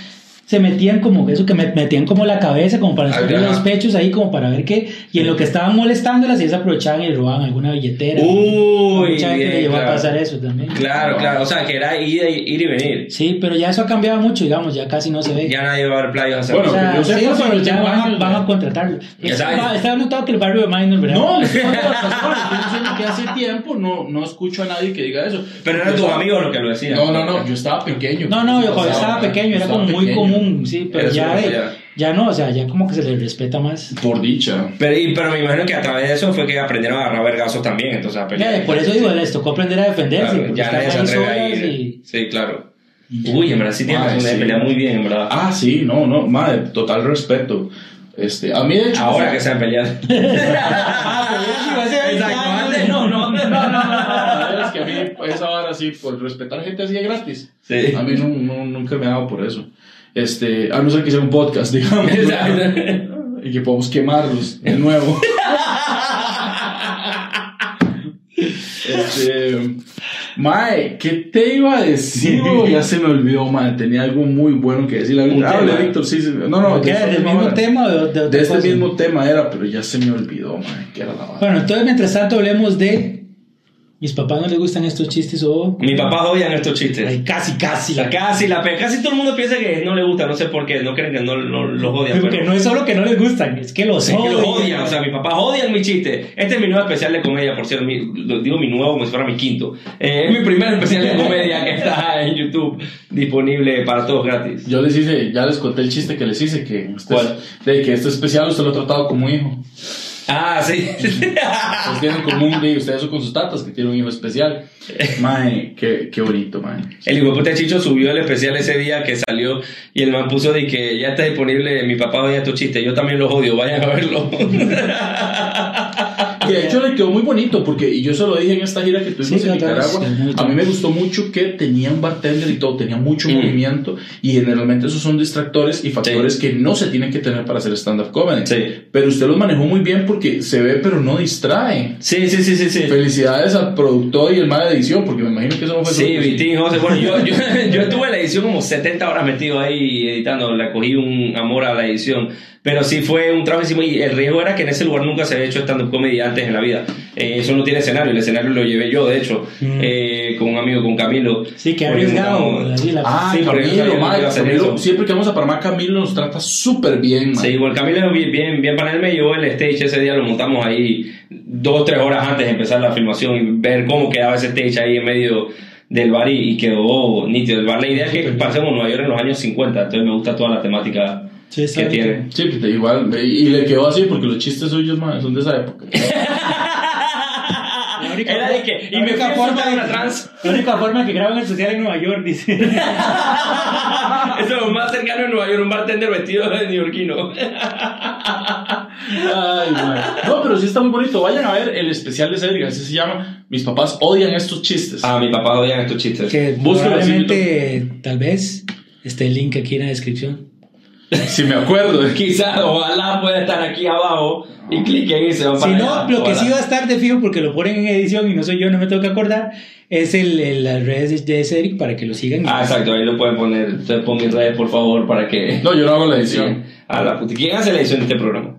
Se metían como eso, que me- metían como la cabeza, como para
Ajá.
los pechos ahí, como para ver qué. Y en lo que estaban molestándolas, ellas aprovechaban y robaban alguna billetera.
Uy,
Mucha gente
bien,
le llegó
claro.
a pasar eso también.
Claro, claro. O sea, que era ir, ir y venir.
Sí, pero ya eso ha cambiado mucho, digamos, ya casi no se ve.
Ya nadie va a ver playas a San
Bueno,
o sea,
que yo sepa,
sí,
pero el
ya van, a-
año
van a contratarlo. Está, notado que el barrio de Minor, ¿verdad?
No, diciendo que hace tiempo no, no escucho a nadie que diga eso.
Pero eran tus amigos los que lo decían.
No, no, no, yo estaba pequeño.
No, no, yo cuando estaba pequeño era como muy
pequeño.
Común, sí, pero ya,
ya.
ya no, o sea, ya como que se le respeta más.
Por dicha.
Pero, y- pero me imagino que a través de eso fue que aprendieron a agarrar vergazos también. Entonces, a pelear.
Ya, por eso digo, les tocó aprender a defenderse,
Claro, ya nadie se atreve a ir.
y...
Sí, claro. Uy, en verdad sí tiene razón
sí.
pelear muy bien, en verdad.
Ah, sí, no, no, madre, total respeto. Este, a mí de hecho.
Ahora que.
Ah, pero yo sí, hace 20
Exacto, no, no, no, no,
es que a mí esa vara así, por respetar gente así de gratis.
Sí.
A mí no, no- nunca me ha dado por eso. Este, a no ser que sea un podcast, digamos. Y que podamos quemarlos de nuevo. este, Mae, ¿qué te iba a decir? ya se me olvidó, Mae. Tenía algo muy bueno que decir. Hable. Víctor, sí, sí. No, no,
¿Qué? ¿Del mismo tema de, de otra
De este
cosa?
mismo tema era, pero ya se me olvidó, Mae, que era la.
Bueno, entonces mientras tanto hablemos de Mis papás no les gustan estos chistes o...
Mi papá odian estos chistes.
Ay, casi, casi.
La casi, la casi todo el mundo piensa que no le gusta, no sé por qué, no creen que no, no los odian.
Porque
pero-
no es solo que no les gustan, es que los
Es que
odian.
los odian, o sea, mis papás odian mi chiste. Este es mi nuevo especial de comedia, por cierto, mi- lo digo mi nuevo como si fuera mi quinto. Eh, es mi primer especial de comedia que está en YouTube, disponible para todos gratis.
Yo les hice, ya les conté el chiste que les hice, que,
¿Cuál?
de que este especial usted lo ha tratado como hijo.
Ah, sí.
Ustedes tienen en común, de ustedes son con sus tatas, que tiene un hijo especial. Mae, qué, qué bonito, mae.
El hijo de Chicho subió el especial ese día que salió y el man puso de que ya está disponible, mi papá odia tu chiste, yo también los odio, vayan a verlo.
Y de hecho le quedó muy bonito, porque y yo se lo dije en esta gira que tuvimos
Sí,
en
vez,
Nicaragua.
sí,
a mí me gustó mucho que tenía un bartender y todo, tenía mucho
Mm.
movimiento. Y generalmente esos son distractores y factores que no se tienen que tener para hacer stand-up comedy.
Sí.
Pero usted los manejó muy bien porque se ve, pero no distrae.
Sí, sí, sí, sí, sí.
Felicidades al productor y el mal de edición, porque me imagino que eso no fue
Sí, Vitín, José. Bueno, yo, yo, yo estuve en la edición como 70 horas metido ahí editando, le cogí un amor a la edición. Pero sí fue un trabajo encima y el riesgo era que en ese lugar nunca se había hecho stand-up comedy antes en la vida. Eh, eso no tiene escenario, el escenario lo llevé yo, de hecho,
Mm.
eh, con un amigo, con Camilo.
Sí, que arriesgado.
Ah,
Sí,
Camilo,
hacer
Camilo, siempre que vamos a Panamá, Camilo nos trata súper bien, mae.
Sí, igual Camilo es bien, bien, bien para él me llevó el stage ese día, lo montamos ahí dos, tres horas antes de empezar la filmación y ver cómo quedaba ese stage ahí en medio del bar y, y quedó nítido. El bar, la idea es que pasemos Nueva York en los años 50, entonces me gusta toda la temática
Sí,
que tiene.
Sí, que te- igual, y le quedó así porque los chistes suyos, mae, son de esa época.
La única
Era de que, y
la
me
única
a
forma de-
una trans.
La única forma que graban especial en Nueva York, dice.
Eso es lo más cercano en Nueva York, un bartender vestido de neoyorquino.
Ay, mae. No, pero sí está muy bonito. Vayan a ver el especial de Cedric, así se llama. Mis papás odian estos chistes.
Ah, mi papá odian estos chistes.
que
así,
probablemente, tal vez, esté el link aquí en la descripción.
Si me acuerdo.
Quizás, ojalá pueda estar aquí abajo y cliquen y se van
Si
para
no,
allá.
lo que
Ojalá.
sí va a estar de fijo, porque lo ponen en edición y no soy yo, no me tengo que acordar, es el, el- las redes de Cedric para que lo sigan.
Ah, exacto, ahí lo pueden poner. Entonces pon mis redes, por favor, para que.
No, yo no hago la edición.
A la puta. ¿Quién hace la edición de este programa?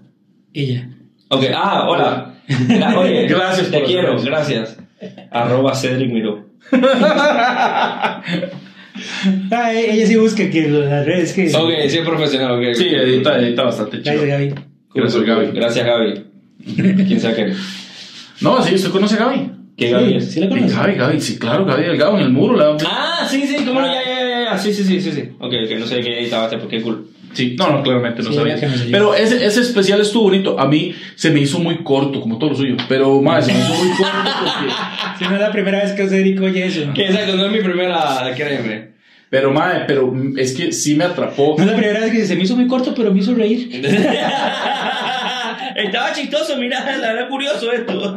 Ella.
Ok, ah, hola. Gra- Oye,
Gracias
Te
por
quiero, gracias. Arroba Cedric Miró.
Ah, e- ella sí busca que las redes que.
Ok, sí es profesional, ok.
Sí, edita, edita bastante chido.
Gracias, Gaby.
Gracias, Gaby.
Gracias, Gaby. ¿Quién sabe qué?
No, sí, ¿usted conoce a Gaby?
¿Qué Gaby
Sí,
es?
sí la.
Gaby, Gaby, sí, claro, Gaby Delgado en el muro. La...
Ah, sí, sí, cómo no, ya, ya, ya, ya. Sí, sí, sí, sí, sí. Ok, ok, no sé qué editaba este, porque cool.
Sí, no, no, claramente no
Sí,
sabía.
no.
Pero ese, ese especial estuvo bonito. A mí se me hizo muy corto, como todo lo suyo. Pero, más, se me hizo muy corto porque.
Si no es la primera vez que Cedric oye eso.
Que exacto, no es mi primera, créeme.
Pero, madre, pero es que sí me atrapó.
No es la primera vez que se me hizo muy corto, pero me hizo reír.
Estaba chistoso, mira, la verdad curioso esto.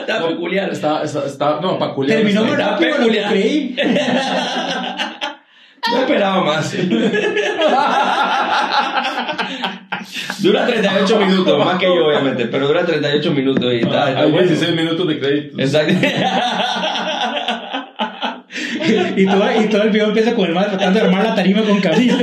Está peculiar.
Está, está, está, no, peculiar.
Terminó más rápido lo que creí.
No esperaba más. dura 38 minutos, más que yo, obviamente, pero dura 38 minutos y está. está
Hay
bueno.
16 minutos de crédito.
Exacto.
Y todo, y todo el video empieza con el mal tratando de armar la tarima con Camilo.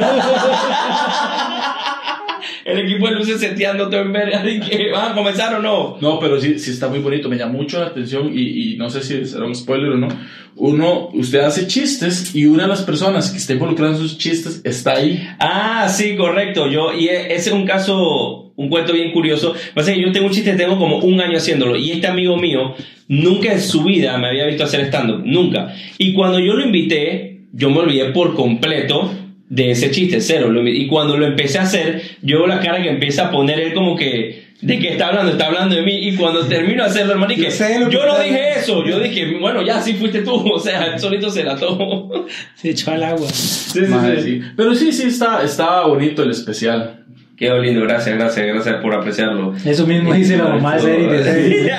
El equipo de luces seteando todo en verga. que ¿Van a comenzar o no?
No, pero sí, sí está muy bonito. Me llamó mucho la atención y, y no sé si será un spoiler o no. Uno, usted hace chistes y una de las personas que está involucrada en sus chistes está ahí.
Ah, sí, correcto. Yo, y e- ese es un caso, un cuento bien curioso. Pasa que yo tengo un chiste, tengo como un año haciéndolo. Y este amigo mío nunca en su vida me había visto hacer stand-up. Nunca. Y cuando yo lo invité, yo me olvidé por completo de ese chiste, cero. Y cuando lo empecé a hacer, yo veo la cara que empieza a poner él como que. ¿De qué está hablando? Está hablando de mí. Y cuando termino de hacerlo, hermano, y que
Yo
yo no dije eso. Yo dije, bueno, ya sí fuiste tú. O sea, él solito se la tomó.
Se echó al agua.
Sí, sí,
Madre,
sí.
sí. Pero sí, sí, está, está bonito el especial.
Quedó lindo, gracias, gracias, gracias por apreciarlo.
Eso mismo dice la mamá de Cedric.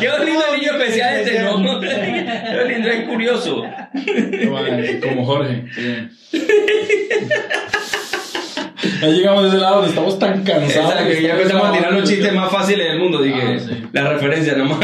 Quedó lindo el niño especial este, ¿no? Quedó lindo, es curioso.
Como Jorge. sí. Ya llegamos de ese lado donde estamos tan cansados.
Exacto, que ya empezamos a tirar los chistes más fáciles del mundo, dije,
Ah, sí.
la referencia nomás.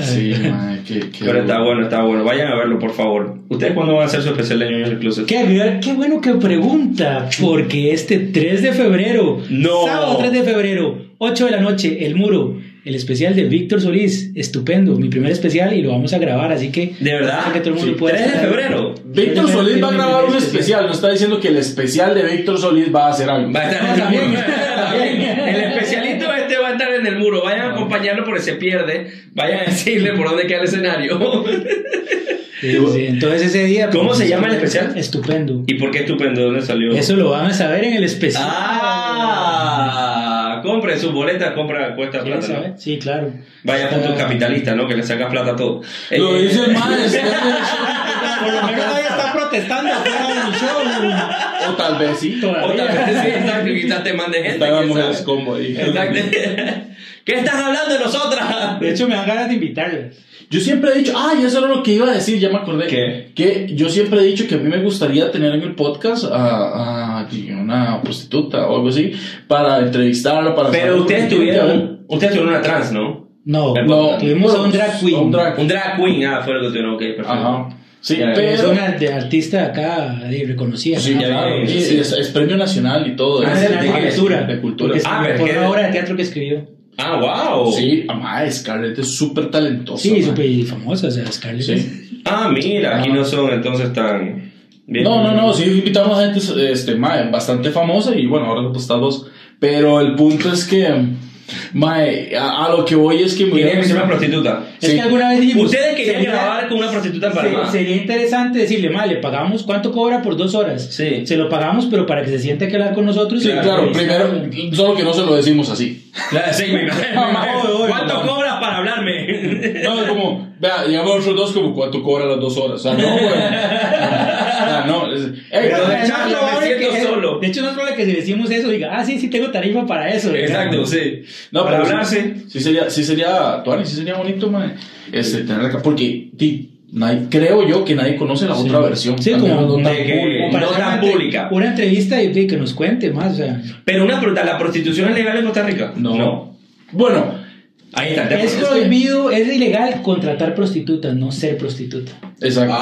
Sí, madre, qué, qué
Pero está bueno, está bueno. Vayan a verlo, por favor. ¿Ustedes cuándo van a hacer su especial de Ñoños del Closet?
Qué, qué bueno que pregunta, porque este 3 de febrero,
No.
sábado 3 de febrero, 8 de la noche, el muro, el especial de Víctor Solís. Estupendo, mi primer especial y lo vamos a grabar, así que...
¿De verdad?
que todo el mundo
Sí.
pueda
3 de
estar-
febrero.
Víctor Solís va a grabar un
Especial.
especial, no está diciendo que el especial de Víctor Solís va a hacer algo.
Va a estar en el
también.
muro. También. El especialito este va a estar en el muro. Vayan a acompañarlo porque se pierde. Vayan a decirle por dónde queda el escenario.
Sí, sí, Entonces ese día...
¿Cómo
pues,
se llama el especial?
Estupendo.
¿Y por qué estupendo? ¿Dónde salió?
Eso lo van a saber en el especial.
Ah, compre sus boletas, compra, cuesta
¿Quieren
plata.
Sí, claro.
Vaya punto capitalista, ¿no? Que le sacas plata a todo.
Lo
Eh,
dice el maestro.
Por lo menos nadie está protestando fuera show.
o tal vez sí.
Todavía.
vez, sí, exacto, quizás te mande gente.
Están las
quién
mujeres
sabe.
combo ahí.
Exacto. ¿Qué estás hablando de nosotras?
De hecho, me dan ganas de invitarlas.
Yo siempre he dicho, ah, y eso era lo que iba a decir, ya me acordé.
¿Qué?
Que yo siempre he dicho que a mí me gustaría tener en el podcast a, a una prostituta o algo así para entrevistarla, para
Pero ustedes tuvieron, ustedes tuvieron una trans, ¿no?
No,
No,
tuvimos a un drag queen.
un drag-
Un drag queen, ah, fue lo que tuvieron, ok, perfecto.
Ajá. Sí,
Ya,
Es una de artista acá de reconocida.
Sí,
¿no?
ya
claro,
vi,
sí,
sí.
Es, es premio nacional y todo.
Ah,
es
de,
¿de
de
qué?
cultura.
De cultura.
Ah, pero
por una obra de teatro que escribió.
Ah, wow.
Sí, amá, Scarlett es súper talentosa.
Sí, súper famosa, o sea, Scarlett.
Sí.
Ah, mira, aquí
Ah.
no son entonces tan. bien.
No, no, no, sí invitamos a gente este, bastante famosa y bueno, ahora pues estás vos. Pero el punto es que, mae, a, a lo que voy es que me
Quería que sea una prostituta.
Es
Sí.
que alguna vez dijimos.
Ustedes querían
sería-
grabar con una prostituta en Panamá.
se- Sería interesante decirle, ma, le pagamos, ¿cuánto cobra por dos horas?
Sí.
Se lo pagamos, pero para que se siente que hablar con nosotros.
Sí, claro, primero, solo que no se lo decimos así.
Claro, sí, me imagino.
Oye,
¿Cuánto
no.
Para hablarme?
No, es como, vea, llegamos nosotros dos como, ¿cuánto cobran las dos horas? O sea, no, güey. O sea, no, es, ey,
Pero de
es
me
probable
siento
que-
solo.
De hecho, no es probable que si decimos eso, diga, ah, sí, sí, tengo tarifa para eso.
Exacto, sí.
No,
para
pero
hablarse.
Sí, sí sería, sí sería, Tuani, sí sería bonito, man, este, tener acá, porque, ti, nadie, creo yo que nadie conoce la
Sí.
otra versión.
Sí, como-
no tan
que-
pública.
Como para
no tan pública.
Una entrevista y, que nos cuente más, o sea.
Pero una pregunta, ¿la prostitución es legal en Costa Rica?
No. Bueno,
Ahí está. te-
Es prohibido, es ilegal contratar prostitutas, no ser prostituta.
exacto.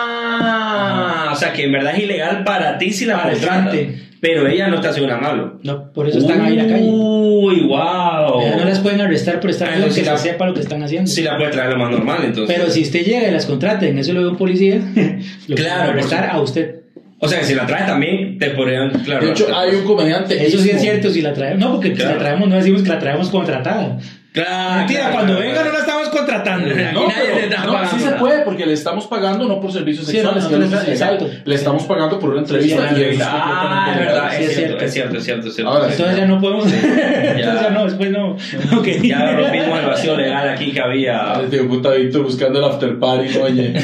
Ah, o sea que en verdad es ilegal para ti si la contratas. Pero ella no está haciendo nada malo.
No, por eso están ahí en la calle.
Uy, wow.
No las pueden arrestar por estar
Ah,
haciendo que
la-
sepa lo que están haciendo.
Sí la puede traer lo más normal, entonces.
Pero si usted llega y las contrata, en eso lo ve un policía, lo
Claro,
arrestar a usted.
O sea que si la traes también te podrían, claro.
de hecho, hay un comediante.
Eso sí es cierto, si la traemos. No, porque si la traemos, no decimos que la traemos contratada.
Claro.
Mentira,
claro,
cuando
claro.
venga no la estamos contratando.
No,
pero- no, sí se puede porque le estamos pagando no por servicios
Sí,
sexuales,
no, no,
es
no, exacto.
Le estamos pagando por una entrevista
Sí,
y eso
Ah, es verdad, es
es
cierto,
cierto.
es cierto, es cierto, es cierto.
Ahora,
Entonces ya no podemos. Entonces ya no, después no. Ok.
Ya rompimos el vacío legal aquí que había.
Este puta Víctor buscando el after party, oye.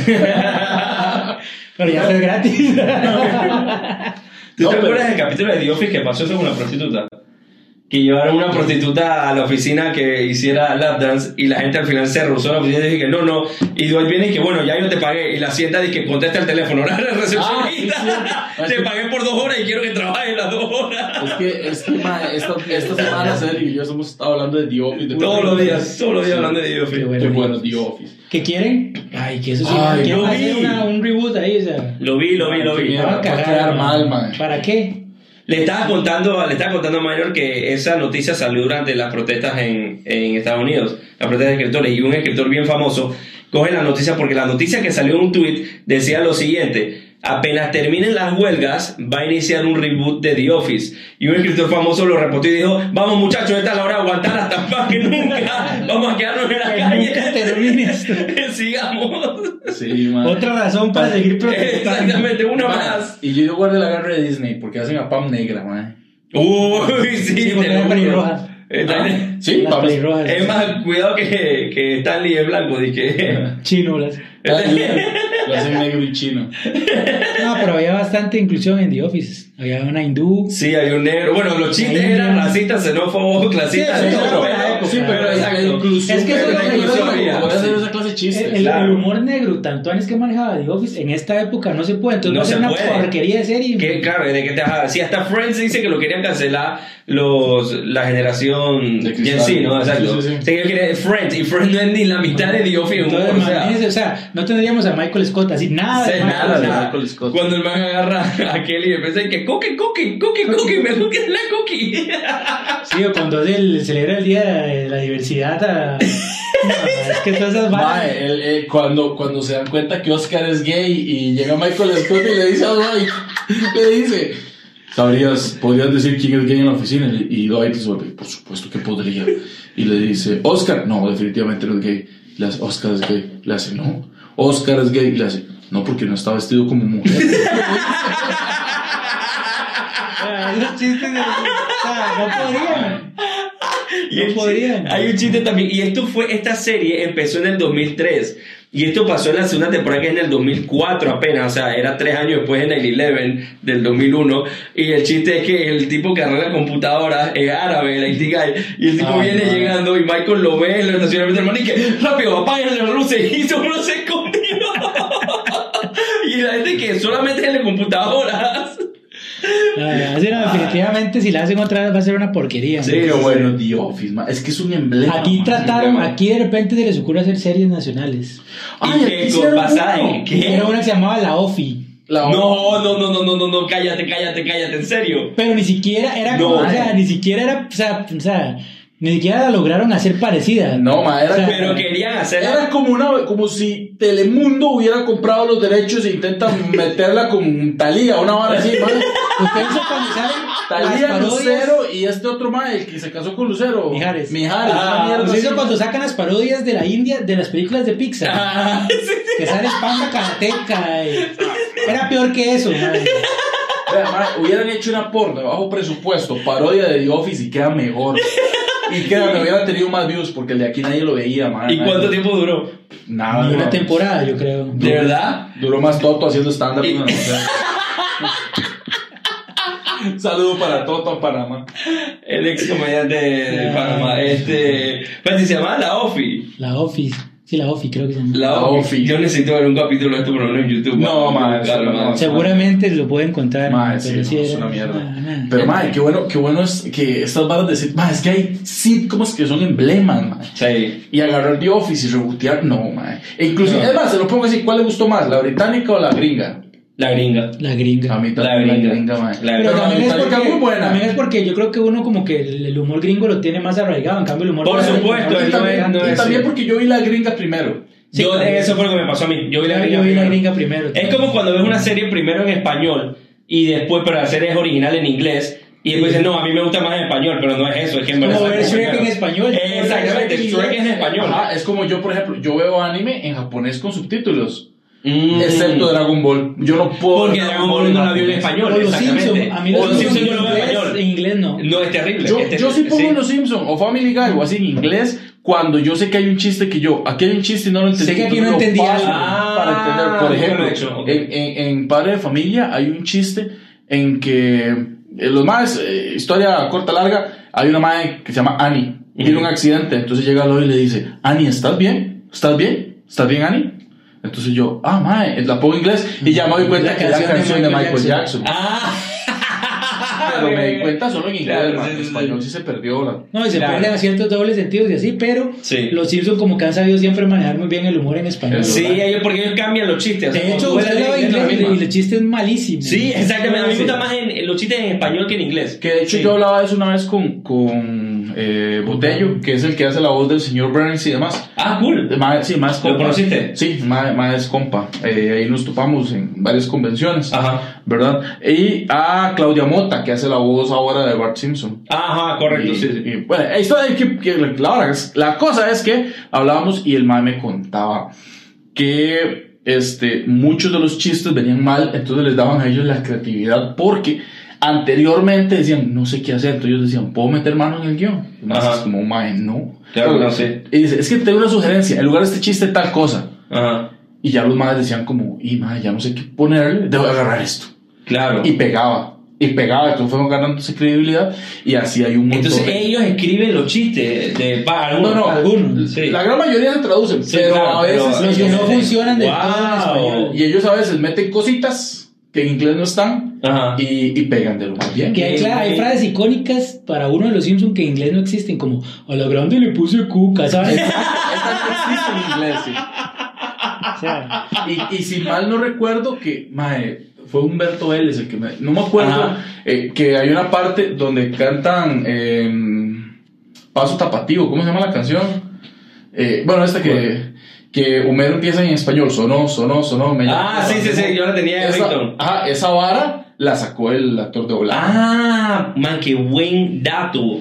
Pero ya es gratis.
¿Tú
No,
te
pero-
acuerdas del capítulo de The Office que pasó eso con una prostituta? Que llevaron una prostituta a la oficina que hiciera lap dance y la gente al final se rehusó a la oficina y dije que no, no. Y Dwight viene y que bueno, ya yo te pagué. Y la sienta y que contesta el teléfono. La recepcionista.
Ah, sí, sí.
te pagué por dos horas y quiero que trabajes las dos horas.
Es que, es que, ma, esta, esta semana Sergio y yo hemos estado hablando de The Office. de
Todos los días, todos los días hablando de The
Qué
Office.
bueno.
Qué bueno The Office.
¿Qué quieren? Ay, que eso sí.
Ay,
lo
hacer
vi.
una- un reboot ahí, o sea.
Lo vi, lo vi, lo vi.
Ay,
Van a
va a
cagar,
mal, man.
¿Para qué?
Le estaba contando, le estaba contando a Mayor que esa noticia salió durante las protestas en, en Estados Unidos, las protestas de escritores, y un escritor bien famoso coge la noticia porque la noticia que salió en un tweet decía lo siguiente. Apenas terminen las huelgas, va a iniciar un reboot de The Office. Y un escritor famoso lo repitió y dijo, vamos muchachos, esta es la hora de aguantar hasta más que nunca. Vamos a quedarnos en la
Que
calle.
nunca termine esto.
Sigamos.
Sí, man.
Otra razón para seguir protestando.
Exactamente, una más.
Y yo guardé la garra de Disney porque hacen a Pam negra, man.
Uy, sí,
Sí,
te lo. Está-
Ah, sí, Pam.
Es más, cuidado que, que Stanley es blanco, dije.
Chino, las-
Lo hacen negro y chino.
No, pero había bastante inclusión en The Office. Había una hindú.
Sí, hay un negro. Bueno, los chistes eran racistas, xenófobos, clasistas,
Sí, pero- sí,
pero exacto.
inclusión.
Es que eso es
inclusión,
digo.
Voy a hacer esa clase de
El,
chistes.
el-
claro.
el humor negro, tanto antes que manejaba The Office, en esta época no se puede. Entonces
No
ser
se
una
puede.
porquería de serie.
Que, claro, de que te sí, hasta Friends dice que lo querían cancelar los, la generación
De
Gen. Z, ¿no? Exacto.
Sí, sí, sí.
O sea, que quería Friends, y Friends no es ni la mitad de The Office en
Entonces,
humor, o sea,
o sea, no tendríamos a Michael Scott así, nada
sé
de Michael
nada de
Scott.
Michael Scott.
Cuando el man agarra a Kelly y piensa que que cookie, cookie, cookie, cookie, me gusta la cookie.
Sí, o cuando es el, celebra el Día de la Diversidad. a- No, es que todas esas varas-
Mae, el- el- cuando, cuando se dan cuenta que Oscar es gay y llega Michael Scott y le dice a Dwight, le dice, ¿sabrías, podrías decir quién es gay en la oficina? Y Dwight dice, por supuesto que podría. Y le dice, Oscar, no, definitivamente no es gay. Le hace, Oscar es gay. Le hace, no. Oscar es gay. Le hace, no, porque no está vestido como mujer.
Esos chistes de. O sea, no podrían.
Y
No
el
podrían.
Hay un chiste también. Y esto fue, esta serie empezó en el 2003. Y esto pasó en la segunda temporada que es en el 2004 apenas. O sea, era tres años después de 9-11 del 2001. Y el chiste es que el tipo que arregla computadoras es árabe, el IT guy. Y el tipo
Ay,
viene
man.
llegando y Michael lo ve en el estacionamiento del man y que rápido, apaguen las luces. Y solo se escondió. y la gente que solamente en las computadoras.
Ah, sí, no, definitivamente, si la hacen otra vez va a ser una porquería.
Sí,
Pero bueno, The Office, es que es un emblema.
Aquí trataron,
emblema.
aquí de repente se les ocurre hacer series nacionales.
¿Y
Ay,
qué
aquí hicieron
basada en qué?
Era una que se llamaba La OFI.
La
No, no, no, no, no, no, no, cállate, cállate, cállate, en serio.
Pero ni siquiera era
No.
como, o sea, ni siquiera era, o sea, o sea, ni siquiera la lograron hacer parecida.
No, ma, era
O sea,
Pero querían hacerla.
Era como una como si Telemundo hubiera comprado los derechos e intenta meterla con Talía, una vara así, madre.
Ustedes son cuando salen
Talía. Lucero y este otro madre, el que se casó con Lucero.
Mijares.
Mijares,
Ah,
mierda
Ustedes son cuando sacan las parodias de la India de las películas de Pixar.
Ah, sí, sí.
Que sale Panda Karateka. y- Era peor que eso, madre.
Vea, madre, hubieran hecho una porno de bajo presupuesto, parodia de The Office y queda mejor. Y queda, me hubiera tenido más views porque el de aquí nadie lo veía, madre.
¿Y cuánto tiempo duró?
Nada,
Ni una temporada, yo creo.
¿De verdad?
Duró más Toto haciendo stand-up. No, sea. Saludo para Toto, Panamá.
El ex comediante de Panamá. Este. Pues se llama La Ofi.
La Office. Sí, la Office creo que se llama.
La. Ofi. Yo necesito ver un capítulo de esto por lo menos en YouTube.
No, no,
man.
Seguramente lo puede encontrar. Pero
sí, no, es una mierda. Pero, madre, qué bueno, qué bueno es que estas barras de sit- madre, es que hay sitcoms que son emblemas, madre.
Sí.
Y agarrar The Office y rebotear, no, madre. E incluso,
No.
es más, se lo pongo así, ¿cuál le gustó más, la británica o la gringa?
La gringa.
La gringa.
A mí
La
también la
gringa.
gringa.
La-
Pero
Pero la
también es, porque,
es muy buena.
también es porque yo creo que uno como que el, humor gringo lo tiene más arraigado, en cambio el humor
Por supuesto,
Y también,
no
y también porque yo vi la gringa primero.
Sí,
yo, eso fue lo que me pasó a mí. Yo vi la gringa.
Yo vi la
primero.
gringa primero.
Es como cuando ves una serie primero en español y después, pero la serie es original en inglés. Y después dices, no, a mí me gusta más en español, pero no es eso, es que en
Como
verdad.
ver
es
Shrek en español.
Exactamente,
Shrek en
Shrek es en español.
Ajá, es como yo, por ejemplo, yo veo anime en japonés con subtítulos.
Mm.
Excepto Dragon Ball. Yo no puedo.
Porque Dragon Ball no la vio en español.
O los
exactamente.
Simpsons. A mí los
los Simpsons yo lo veo en español.
en inglés no.
No, es terrible.
Yo,
es terrible,
yo sí pongo
sí.
Los Simpsons o Family Guy o así en inglés cuando yo sé que hay un chiste que yo, aquí hay un chiste y no lo entendí.
Sé que aquí no entendí algo.
Ah,
para entender. Por ejemplo,
lo he hecho, ok.
en, en, en Padre de Familia hay un chiste en que eh, los más, eh, historia corta, larga, hay una madre que se llama Annie, tiene un accidente, entonces llega Lloyd y le dice, Annie, ¿estás bien? ¿Estás bien? ¿Estás bien, Annie? Entonces yo, ah, mae, la pongo en inglés y ya me doy cuenta
La
que es la
canción de Michael Jackson.
Jackson.
Ah.
Pero me di cuenta solo en inglés,
Claro,
español
sí.
se perdió. la-
No, y se
Claro.
pierden ciertos dobles sentidos y así, pero
Sí.
los Simpsons como que han sabido siempre manejar muy bien el humor en español.
Sí.
Ellos, porque ellos cambian los chistes. o sea,
De hecho, usted lo
inglés,
y
misma.
el chiste es malísimo.
Sí, exactamente. A mí me gusta más en, en los chistes en español que en inglés.
Que de hecho
Sí.
yo hablaba de eso una vez con, con eh, Botello, que es el que hace la voz del señor Burns y demás.
Ah, cool.
Ma- sí, más
¿Lo conociste?
Sí, más, más compa. Eh, ahí nos topamos en varias convenciones,
Ajá.
¿verdad? Y a Claudia Mota, que hace la voz ahora de Bart Simpson.
Ajá, correcto,
Y-
sí, sí.
y, bueno, esto de que, que es- la cosa es que hablábamos y el mae me contaba que este, muchos de los chistes venían mal, entonces les daban a ellos la creatividad porque anteriormente decían, no sé qué hacer, entonces ellos decían, ¿puedo meter mano en el guion? Y más
Ajá.
es como, mae, no.
Claro, no sé.
Y dice, es que tengo una sugerencia, en lugar de este chiste tal cosa.
Ajá.
Y ya los madres decían como, y mae, ya no sé qué ponerle, debo agarrar esto.
Claro.
Y pegaba, y pegaba, entonces fueron ganándose credibilidad y así hay un montón
Entonces
de-
ellos escriben los chistes de pa, algunos.
no, no,
algunos,
sí.
La gran mayoría se traducen,
Sí,
pero
claro,
a veces
pero
Los que no funcionan del todo en
Wow.
español.
y ellos a veces meten cositas que en inglés no están
Ajá.
y, y pegan de lo más bien.
Que hay, frases icónicas para uno de los Simpsons que en inglés no existen, como a la grande le puse cuca, ¿sabes?
Esa no existe en inglés, sí.
O sea,
Y, y si mal no recuerdo que, mae, fue Humberto Vélez el que me. No me acuerdo. Eh, que hay una parte donde cantan. eh, Paso Tapativo, ¿cómo se llama la canción? Eh, bueno, esta que. Que Homero empieza en español, sonó, sonó, sonó. me
Ah, sí, sí, sí, yo la tenía en
esa, ajá, esa vara la sacó el actor de doblaje.
Ah, man, qué buen dato.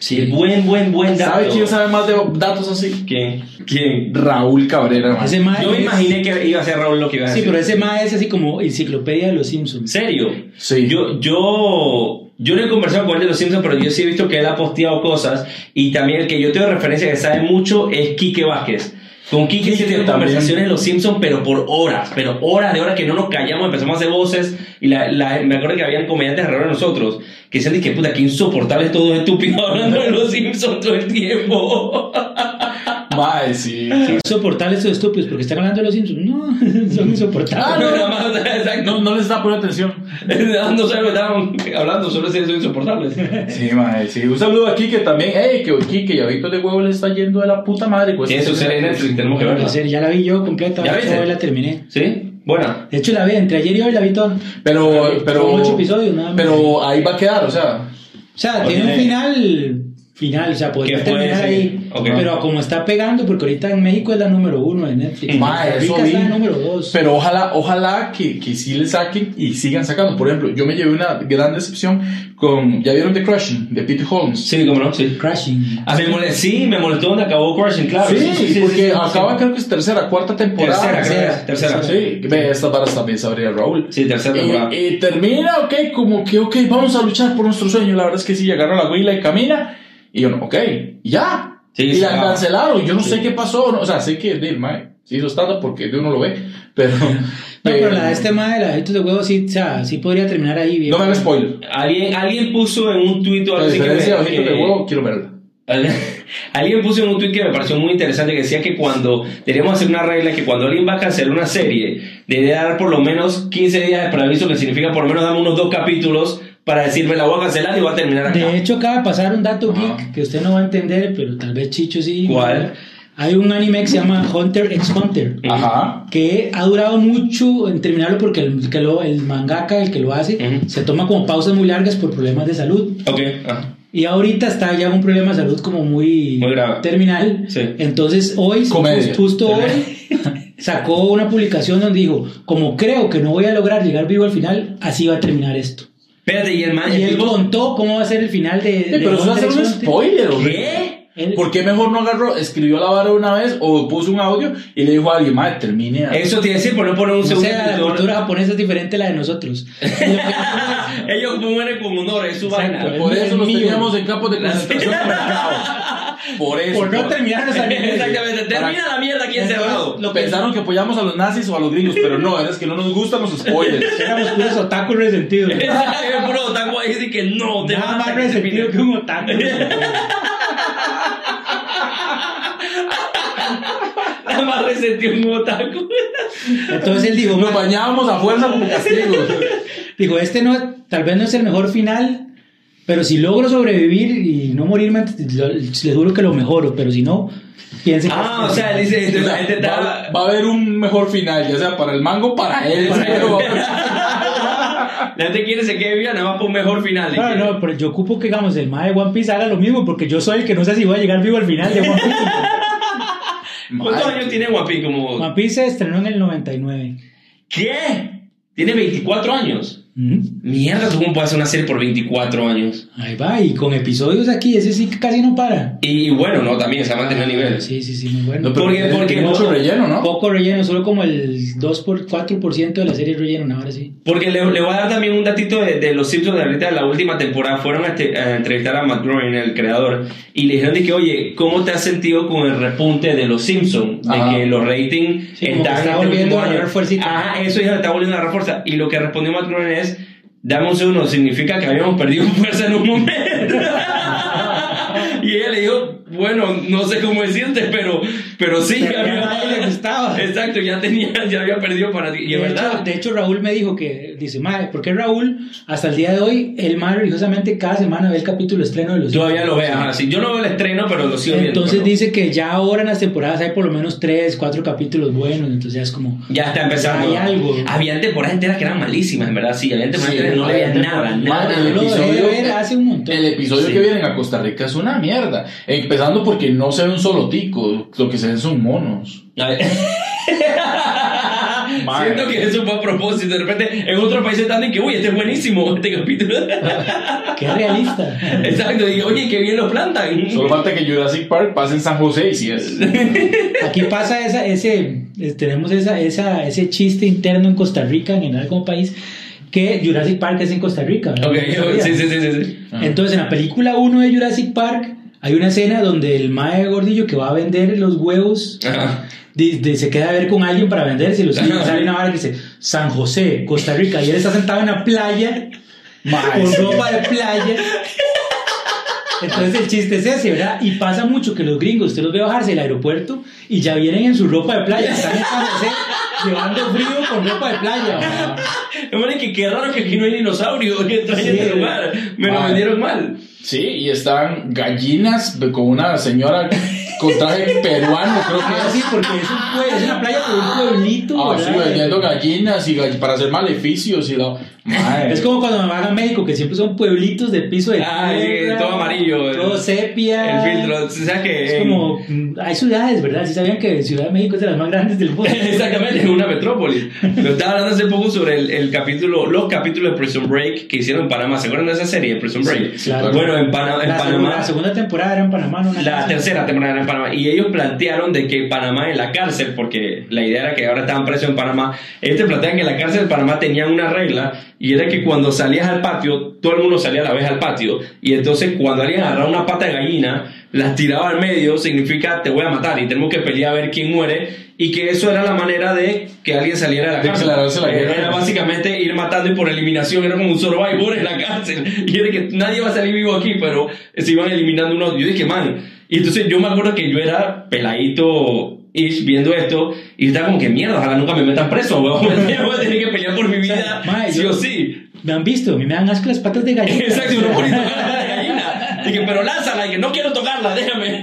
Sí.
Buen, buen, buen dato.
¿Sabe quién sabe más de datos así?
¿Quién? ¿Quién?
Raúl Cabrera, man.
Ese
Yo me
es-
imaginé que iba a ser Raúl lo que iba a
Sí,
decir.
pero ese mae es así como enciclopedia de los
¿En
Simpsons.
serio?
Sí.
Yo, yo, yo no he conversado con él de los Simpsons, pero yo sí he visto que él ha posteado cosas. Y también el que yo tengo referencia que sabe mucho es Quique Vázquez. Con Quique sí
también.
conversaciones de los Simpsons, pero por horas, pero horas de horas que no nos callamos, empezamos a hacer voces. Y la, la- me acuerdo que habían comediantes alrededor de nosotros que decían, que puta, que insoportables todos estúpidos hablando de los Simpsons todo el tiempo.
Mae, sí.
Insoportables estos estúpidos porque están hablando de los Simpsons. No, son
Ah,
insoportables.
no,
Nada más, exacto.
No, no les está poniendo atención.
No lo que estaban hablando, solo si son insoportables.
Sí, mae, sí. Un saludo a Kike también. Ey, que Kike y a Víctor de Huevo le está yendo de la puta madre. esta
su serie en Netflix, tenemos que verla.
ya la vi yo completa.
¿Ya viste?
hoy la terminé.
¿Sí? Buena.
De hecho, la vi entre ayer y hoy la vi toda.
Pero, pero.
Son ocho episodios, nada más.
Pero ahí va a quedar, o sea.
O sea, tiene un final. Final, o sea, podría
¿Qué fue
terminar ahí.
Ok.
Pero como está pegando, porque ahorita en México es la número uno de Netflix. Costa
eso vi.
la número dos.
Pero ojalá, ojalá que, que sí le saquen y sigan sacando. Por ejemplo, yo me llevé una gran decepción con. ¿Ya vieron The Crushing? De Peter Holmes.
Sí, cómo no, sí.
Crashing.
Ah, me molestó, sí, me molestó donde acabó Crushing, claro.
Sí, porque
sí, sí.
acaba creo que es tercera, cuarta temporada.
Tercera, es, tercera.
Sí, ve, esta para también sabría Raúl.
Sí, tercera temporada.
Y, y termina, ok, como que, ok, vamos a luchar por nuestro sueño. La verdad es que sí, agarra la huila y camina. Y yo, ok, ya.
Sí,
y la
acaba.
cancelaron. Yo no
Sí.
sé qué pasó. no, o sea, sé que Dave Mae se hizo estándar porque de uno lo ve. Pero.
No, pero la de este mae, la de estos de huevos, sí, o sea, sí podría terminar ahí bien.
No me hagas spoiler.
Alguien, alguien puso en un tuit o
A
algo así que
diferencia de
me- que-
de huevo, quiero verla.
Alguien puso en un tweet que me pareció muy interesante que decía que cuando tenemos hacer una regla que cuando alguien va a cancelar una serie debe dar por lo menos 15 días de preaviso que significa por lo menos dame unos dos capítulos para decirme la voy a cancelar y voy a terminar acá.
De hecho, acaba de pasar un dato geek que usted no va a entender, pero tal vez Chicho sí.
¿Cuál?
Hay un anime que se llama Hunter x Hunter.
Ajá.
que ha durado mucho en terminarlo porque el, que lo- el mangaka, el que lo hace, se toma como pausas muy largas por problemas de salud.
Ok, ah.
Y ahorita está ya un problema de salud como muy,
Muy grave.
terminal.
Sí.
Entonces hoy,
Comedia.
justo hoy, sacó una publicación donde dijo, como creo que no voy a lograr llegar vivo al final, así va a terminar esto.
Espérate, y el man.
Y él
tipo-
contó cómo va a ser el final de...
Sí,
de
pero eso va a ser un spoiler, hombre.
¿Qué?
¿Por qué mejor no agarró, escribió la vara una vez o puso un audio y le dijo a alguien, madre, termine?
Eso te iba a decir, por no poner un
O
segundo
sea, la cultura japonesa es diferente a la de nosotros.
Ellos mueren con honor, es su vaina.
Por
es
eso los
mío.
teníamos en campos de concentración. Por eso.
Por no terminar los animes.
Exactamente, termina la mierda aquí encerrado.
Lo pensaron que apoyamos a los nazis o a los gringos, pero no, es que no nos gustan los spoilers.
Éramos puros otakus resentidos.
Es puro otaku ahí dice que no, te
Nada más resentido que un otaku.
Nada más resentido un otaku.
Entonces él dijo,
Nos
"Ma-
bañábamos a fuerza como castigo.
dijo, este no, tal vez no es el mejor final, pero si logro sobrevivir y no morirme, les juro que lo mejoro, pero si no, piensen que-
Ah, o sea, él dice,
O
la
sea,
gente
va,
está...
va a haber un mejor final, ya sea para el mango, para él.
Para él.
pero-
La gente quiere se quede viva nada más por un mejor final.
No, no, pero yo ocupo que digamos el mae de One Piece haga lo mismo, porque yo soy el que no sé si voy a llegar vivo al final de One Piece.
¿Cuántos años tiene Guapi? Como...
One Piece se estrenó en el 99.
¿Qué? Tiene 24 años.
Ujú.
Mierda, ¿tú cómo puedes hacer una serie por 24 años?
Ahí va, y con episodios aquí, ese sí casi no para.
Y bueno, no, también se ha mantenido a nivel.
Sí, sí, sí, muy bueno.
No,
Porque- porque
mucho
no-
relleno, ¿no?
Poco relleno, solo como el 2 por 4% de la serie relleno, una hora sí.
Porque le, le voy a dar también un datito de, de los Simpsons de ahorita la última temporada. Fueron a, este- a entrevistar a Matt Groening, el creador, y le dijeron de que, oye, ¿cómo te has sentido con el repunte de los Simpsons? De
Ajá.
que los ratings
Sí, que está volviendo a
año. Ajá, eso ya está volviendo a agarrar fuerza. Y lo que respondió Matt Groening es, dame un segundo, significa que habíamos perdido fuerza en un momento. Y ella le dijo, bueno, no sé cómo decirte, pero, pero sí.
Pero a nadie le gustaba.
Exacto, ya tenía, ya había perdido para ti. Y
de,
verdad.
hecho, de hecho, Raúl me dijo que, dice, madre, ¿por qué Raúl, hasta el día de hoy, él más religiosamente cada semana ve el capítulo estreno de los
Todavía lo
Simpsons?
ve, ajá, sí. Yo no veo el estreno, pero lo sigo viendo.
Entonces
pero-
dice que ya ahora en las temporadas hay por lo menos tres, cuatro capítulos buenos, entonces ya es como...
Ya está empezando.
Hay algo.
Habían temporadas enteras que eran malísimas, en verdad, sí. Habían temporadas
Sí,
enteras que no le veían
había
nada, nada.
Madre, el
lo
episodio,
ver hace un montón.
el episodio
Sí.
que vienen a Costa Rica es una mierda. Empezando porque no se ve un solo tico, lo que se ven son monos.
A ver.
Madre.
Siento que eso fue a propósito. De repente, en otro país están de que, uy, este es buenísimo, este capítulo.
Qué realista.
Exacto, y oye, qué bien lo plantan.
Solo falta que Jurassic Park pase en San José y si es.
Aquí pasa esa, ese, es- tenemos esa, esa, ese chiste interno en Costa Rica, en como país, que Jurassic Park es en Costa Rica. ¿verdad?
Ok,
¿No sabías?
sí, sí, sí, sí. sí.
Ah.
Entonces, en la película 1 de Jurassic Park hay una escena donde el mae gordillo que va a vender los huevos
Ajá.
de- de- se queda a ver con alguien para vendérselos. Y
Ajá.
sale una vara que dice San José, Costa Rica. Y él está sentado en la playa
Mae,
con ropa de playa. Entonces el chiste es ese, ¿verdad? Y pasa mucho que los gringos, usted los ve bajarse del aeropuerto y ya vienen en su ropa de playa. Están en San José llevando frío con ropa de playa.
Hombre, que qué raro que aquí no hay dinosaurio que traen
Sí.
este lugar. Me lo vendieron mal.
Sí, y están gallinas con una señora con traje peruano, creo que
Ah,
es.
sí, porque es, un pue- es una playa por un pueblito.
Ah, sí, vendiendo gallinas y gall- para hacer maleficios y la. Mae.
Es como cuando me van a México, que siempre son pueblitos de piso de
Ah, sí,
tierra,
todo amarillo, el-
todo sepia.
El filtro, o sea que.
Es como, mm, hay ciudades, ¿verdad? Sí sabían que Ciudad de México es de las más grandes del mundo.
Exactamente, es una metrópoli. Lo estaba hablando hace poco sobre el, el capítulo, los capítulos de Prison Break que hicieron en Panamá. ¿Se acuerdan de esa serie, Prison Break?
Sí,
claro.
Bueno, en, Pana- en
la,
Panamá.
segunda, la segunda temporada era en Panamá, no
La tercera temporada era en Panamá. Y ellos plantearon de que Panamá en la cárcel, porque la idea era que ahora estaban presos en Panamá, ellos te plantean que en la cárcel de Panamá tenían una regla y era que cuando salías al patio, todo el mundo salía a la vez al patio. Y entonces cuando alguien agarraba una pata de gallina, las tiraba al medio, significa te voy a matar y tenemos que pelear a ver quién muere. Y que eso era la manera de que alguien saliera de la cárcel.
la
Eh,
guerra.
Era básicamente ir matando y por eliminación, era como un survivor en la cárcel. Y era que nadie va a salir vivo aquí, pero se iban eliminando unos. Yo dije, man. Y entonces yo me acuerdo que yo era peladito ish viendo esto y estaba como que mierda, ojalá nunca me metan preso, weón. Voy a tener que pelear por mi vida,
mae,
sí
yo-
o sí.
Me han visto, a mí me dan asco las patas de gallina.
Exacto, uno de gallina. Dije, pero lánzala, y que no quiero tocarla, déjame.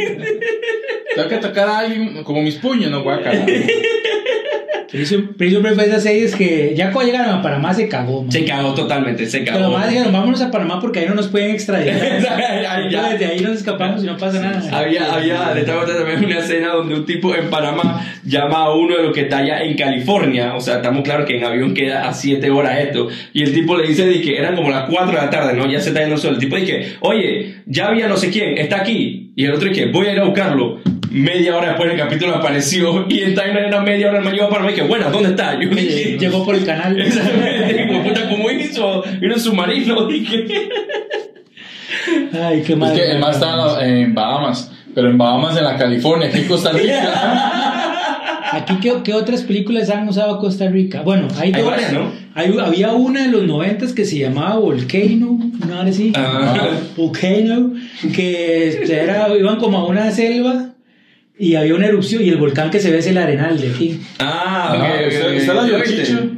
Tengo que tocar a alguien como mis puños, no guacala.
Prison Break fue esas series que ya cuando llegaron a Panamá se cagó, man.
Se cagó totalmente, se
Pero
cagó.
más dijeron, vámonos a Panamá porque ahí no nos pueden extraditar.
Ahí ya.
Entonces, de ahí nos escapamos y no pasa nada.
Había, había, le estaba contando también una escena donde un tipo en Panamá llama a uno de los que está allá en California. O sea, estamos claros que en avión queda a 7 horas esto. Y el tipo le dice de que eran como las 4 de la tarde, ¿no? Ya se está yendo el sol. El tipo dice, oye, ya había no sé quién, está aquí. Y el otro dice, voy a ir a buscarlo. Media hora después el capítulo apareció y el timer era media hora, el man llegó para mí que, bueno, ¿dónde está? Yo dije,
Llegó por el canal.
Exactamente, puta, ¿cómo hizo? Vino un submarino, dije.
Ay, qué
Es
mal.
que el más estaba en Bahamas, pero en Bahamas, en la California, aquí en Costa Rica.
Aquí, ¿qué, qué otras películas han usado Costa Rica? Bueno, hay,
Hay
dos.
varias, ¿no?
Hay- había una de los noventas que se llamaba Volcano, ¿no? Ahora sí.
Ah.
Volcano, que este, era, iban como a una selva y había una erupción y el volcán que se ve es el Arenal de aquí.
Ah, ok,
Ah,
ok,
¿usted-
ok.
usted la. Chicho?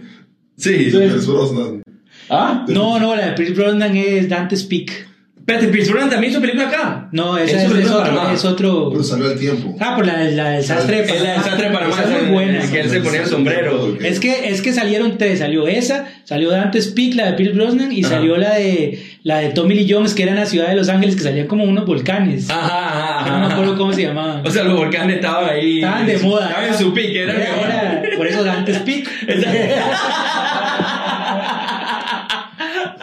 Sí.
Es Brosnan.
¿Ah?
No, no, la de Pierce Brosnan es Dante's Peak.
Espérate, Pierce Brosnan también hizo película acá.
No, esa es,
es
es otro, es otro.
Pero salió al tiempo.
Ah, por la, la del sastre de
Es la del sastre de Panamá,
Esa es buena.
que él se ponía el sombrero.
Es que, es que salieron tres, salió esa, salió Dante's Peak, la de Pierce Brosnan, y
Ajá.
salió la de la de Tommy Lee Jones, que era en la ciudad de Los Ángeles, que salían como unos volcanes.
Ajá, ajá, ajá.
no me acuerdo cómo se llamaban.
O sea, los volcanes estaban ahí.
Estaban de moda.
Estaban en su pique, era,
Era- era- por eso Dante's Peak.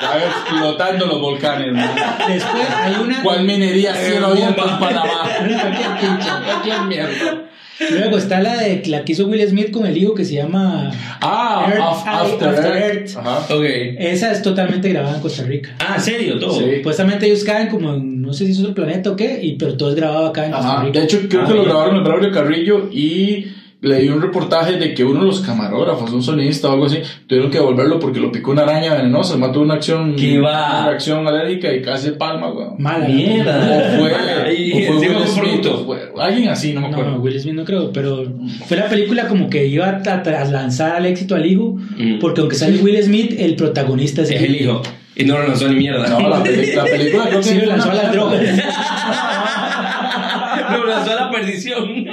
Estaba explotando los volcanes. ¿no?
Después hay una.
¿Cuál minería cielo
Eh,
abierto
bomba.
en Panamá?
Cualquier
mierda.
Luego está la de la que hizo Will Smith con el hijo que se llama.
Ah,
Earth-
af- After,
After
Earth.
Earth.
Ajá.
Ok.
Esa es totalmente grabada en Costa Rica.
Ah, ¿en serio? Todo.
Sí.
Supuestamente ellos caen como en, no sé si es otro planeta o qué, y, pero todo es grabado acá en Costa
Ajá.
Rica.
De hecho, creo
Ah,
que lo grabaron en Braulio Carrillo y leí un reportaje de que uno de los camarógrafos, un sonidista o algo así, tuvieron que devolverlo porque lo picó una araña venenosa, mató una acción,
¿Qué va?
una reacción alérgica y casi palma, weón.
Mala.
Mierda.
O fue, o fue Will Smith, o fue alguien así, no me acuerdo.
no, Will Smith no creo, pero fue la película como que iba a tra- tras lanzar al éxito al hijo,
Mm.
porque aunque sale Will Smith, el protagonista es,
Es el hijo. Y no lo lanzó ni mierda.
No, la, peli- la película creo que
Sí, lo lanzó a las drogas.
lo lanzó a la perdición.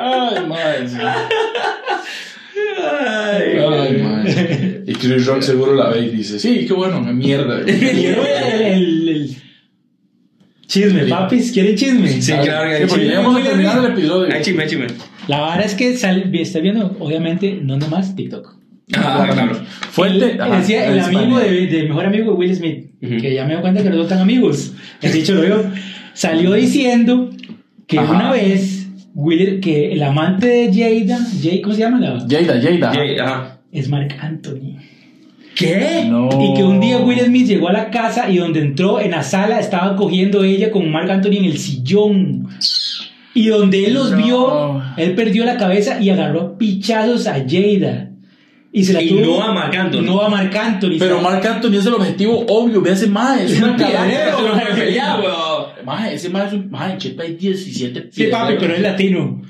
Ay, madre.
Ay,
Ay, madre. Y Chris Rock seguro la ve y dice, sí, qué bueno, me mierda.
El, Chisme, papis, ¿quieren chisme?
Sí, claro que
Sí,
hay
porque
chisme.
ya vamos a terminar el episodio.
Ay, chisme, chisme.
La vara es que sal, está viendo, obviamente, no nomás TikTok.
Ah, claro.
Fuente.
El-
ajá,
decía el amigo de, de mejor amigo de Will Smith, que ya me doy cuenta que no son tan amigos. El dicho lo yo. Salió diciendo que
Ajá.
una vez Will, que el amante de Jada, Jay, ¿cómo se llama? La,
Jada, Jada.
Ajá.
es Mark Anthony.
¿Qué?
No.
Y que un día Will Smith llegó a la casa y donde entró en la sala estaba cogiendo ella con Mark Anthony en el sillón. Y donde él los
No.
vio, él perdió la cabeza y agarró pichazos a Jada. Y se la
Y
tuvo-
no a Marc Anthony.
No a Marc Anthony.
Pero
¿sabes?
Marc Anthony es el objetivo obvio, ve a ese mae, es una
piedrero,
Mae, ese mae es un. Mae, Chepa hay 17
Sí, papi, pero es latino.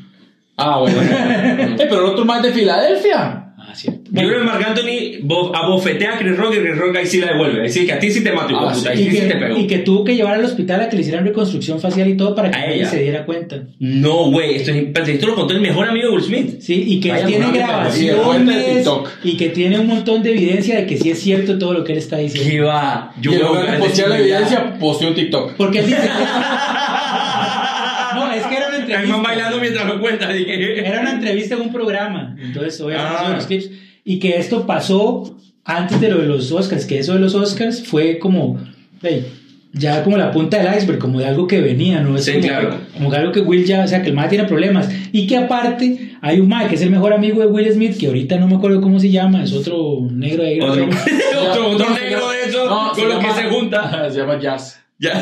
Ah, bueno. eh, pero el otro es de Filadelfia.
Ah, cierto.
Yo creo que Marc Anthony bo- abofetea a Chris Rock y Chris Rock ahí sí la devuelve. Es decir, que a ti sí te de
Ah,
puta.
sí.
Y,
sí, sí te
que,
pegó.
y que tuvo que llevar al hospital a que le hicieran reconstrucción facial y todo para que
ella.
se diera cuenta.
No, güey. Esto, es esto lo contó el mejor amigo de Will Smith.
Sí, y que
Vaya,
tiene
y
grabaciones
TikTok.
y que tiene un montón de evidencia de que sí es cierto todo lo que él está diciendo.
¿Qué va?
y en
veo
lugar de
grandes
postear la evidencia, posteó un TikTok.
Porque él dice. que entrevista.
bailando mientras lo cuenta. dije.
Era una entrevista en un programa. Entonces, obviamente,
Ah.
son los clips. Y que esto pasó antes de lo de los Oscars. Que eso de los Oscars fue como. hey, ya como la punta del iceberg, como de algo que venía, ¿no? Es
Sí,
como,
claro.
como que algo que Will ya, o sea, que el Mae tiene problemas. Y que aparte, hay un Mae que es el mejor amigo de Will Smith, que ahorita no me acuerdo cómo se llama, es otro negro de
Otro, otro, otro negro de eso
no,
con lo que
llama-
se junta.
Se llama Jazz.
Ya.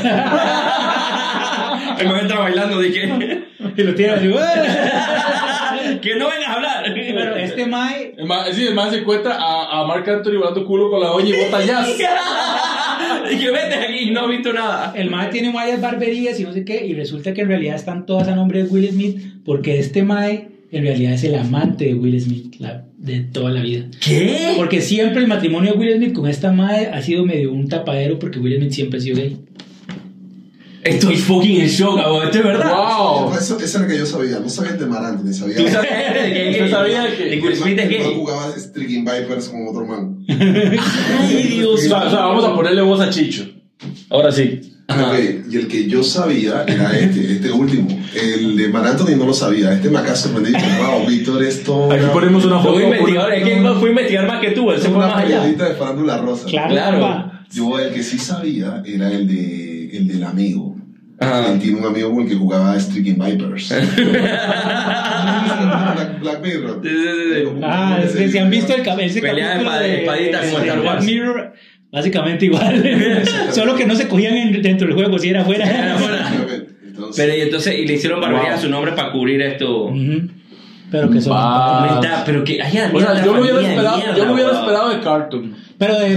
El man entra bailando, dije.
Y lo tiene así,
Que no vengas a hablar.
Pero este Mae
El mae, sí, el mae se encuentra a, a Marc Anthony volando culo con la doña y bota Jazz.
Dije, vete aquí, no he visto nada.
El mae tiene varias barberías y no sé qué, y resulta que en realidad están todas a nombre de Will Smith, porque este mae en realidad es el amante de Will Smith la- de toda la vida.
¿Qué?
Porque siempre el matrimonio de Will Smith con esta mae ha sido medio un tapadero, porque Will Smith siempre ha sido gay.
Estoy fucking en shock, abuelo. Esto es verdad.
¡Wow!
Eso, eso era lo que yo sabía. No sabía el de Mar Anthony, sabía.
¿Tú sabes de que
¿Usted sabía que-
de Will Smith es
El man
gay?
jugaba Striking Vipers con otro man.
Ay, Dios
O sea, o sea, vamos a ponerle voz a Chicho. Ahora sí.
Ajá.
Ok, y el que yo sabía era este, este último. El de Mar Anthony no lo sabía. Este me acaba de sorprender. y dije, Wow, Víctor, esto.
Aquí ponemos una foto.
Fue investigador, es que fue a investigar más que tú, él se fue
una
más allá.
periodista de farándula rosa.
Claro,
Claro.
Yo el que sí sabía era el de el del amigo.
Ajá.
Él tiene un amigo con el que jugaba Striking Vipers. Black, Black Mirror.
Sí, sí, sí, sí.
Ah, es que si han visto el, ese
Pelea de
capítulo
espada-
de,
espadita
de
como Star
Black
Wars.
Mirror, básicamente igual. Solo que no se cogían en- dentro del juego, si era afuera.
Entonces,
Pero y entonces, y le hicieron barbería
Wow.
a su nombre para cubrir esto.
Pero que son.
Pero que haya
O sea, yo me hubiera esperado,
mierda,
yo me hubiera esperado de Cartoon.
Pero de,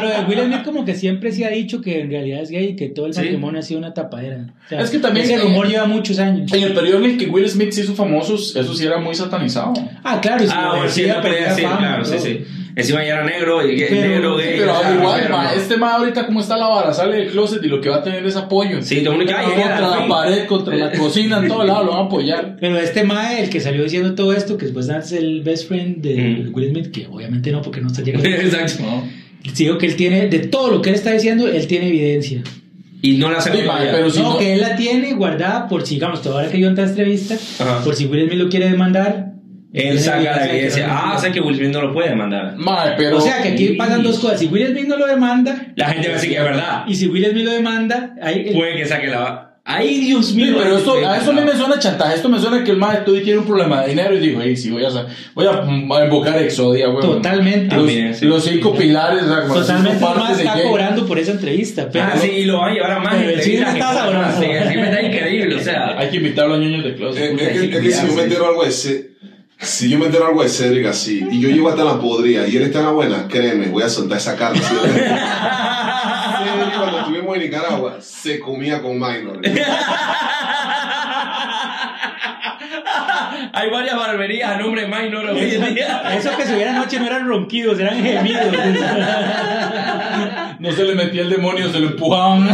pero, pero de Will Smith como que siempre se ha dicho que en realidad es gay y que todo el
Sí.
matrimonio ha sido una tapadera. O sea,
Es que también-
ese rumor lleva muchos años.
En el periodo en el que Will Smith se hizo famoso, eso sí era muy satanizado.
Ah, claro, si
Ah,
lo
bueno, sí, no
perdía
decir,
fama,
claro, sí, sí. Encima ya era negro, y gay,
Pero-
negro, gay.
Pero
o sea,
igual,
pero
ma,
no.
este ma ahorita como está la vara, sale del closet y lo que va a tener es apoyo.
Sí, el mundo que, ay,
contra la
fin.
pared, contra la cocina, en todo lado lo van a apoyar.
Pero este Mae, el que salió diciendo todo esto, que después es el best friend de
Mm.
Will Smith, que obviamente no, porque no está llegando.
Exacto.
¿no?
Digo que él tiene, de todo lo que él está diciendo, él tiene evidencia.
Y no la todavía.
pero si
no,
no,
que él la tiene guardada por si, digamos, toda hora que yo en esta entrevista,
Ajá.
por si Will Smith lo quiere demandar.
Él saca la evidencia. Ah, o sea que Will Smith no lo puede demandar.
ma, pero
O sea que aquí pasan dos cosas. Si Will Smith no lo demanda,
La gente va a decir que es verdad.
y si Will Smith lo demanda, ahí,
Puede que saque la. Ay, Dios
Sí,
mío.
pero esto, a eso a mí me suena chantaje. Esto me suena que el maestro tiene un problema de dinero y dijo, hey, sí, voy a, voy a, mm, invocar Exodia, güey.
Totalmente.
Los,
También, sí.
los cinco pilares,
Totalmente
cinco
más está cobrando por esa entrevista. Pero
Ah, sí, y lo van a llevar a más
Pero el chisme
entrevistas y
está sabroso.
Sí, está increíble, o sea.
Hay que invitar a ñoños de closet.
Es,
Puta,
es que,
hay
es
que
si yo me entero algo de ese, si yo me entero algo de Cedric así y yo llego hasta la podrida y él está en la buena, créeme, voy a soltar esa carta. ¿sí? Cedric, cuando estuvimos en Nicaragua, se comía con minor.
Hay varias barberías a nombre de Minor hoy en día.
eso que se hubiera anoche no eran ronquidos, eran gemidos.
No se le metía el demonio, se lo empujaban.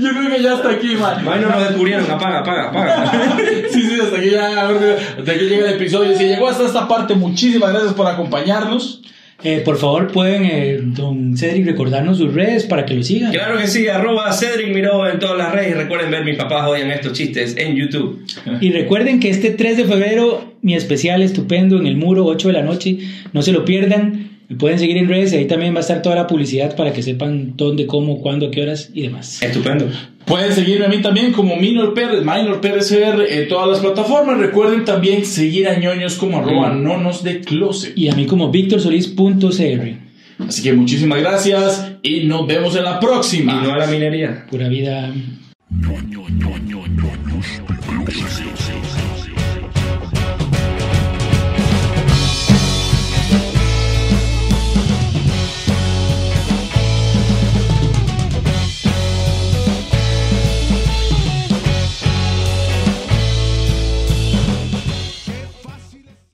Yo creo que ya hasta aquí, man.
Minor nos descubrieron, apaga, apaga, apaga.
Sí, sí, hasta aquí ya, hasta aquí llega el episodio. Si llegó hasta esta parte, muchísimas gracias por acompañarnos.
Eh, por favor, pueden, eh, don Cedric, recordarnos sus redes para que lo sigan.
Claro que sí, arroba Cedric Miró en todas las redes. Y recuerden ver mis papás odian estos chistes en YouTube.
Y recuerden que este 3 de febrero, mi especial estupendo en el muro, 8 de la noche, no se lo pierdan. Me pueden seguir en redes y ahí también va a estar toda la publicidad para que sepan dónde, cómo, cuándo, qué horas y demás.
Estupendo.
Pueden seguirme a mí también como Minor Pérez, Minor Pérez CR en todas las plataformas. Recuerden también seguir a ñoños como arroba nonos de closet.
Y a mí como victorsolis.cr.
Así que muchísimas gracias y nos vemos en la
Y
próxima.
no a la minería.
Pura vida.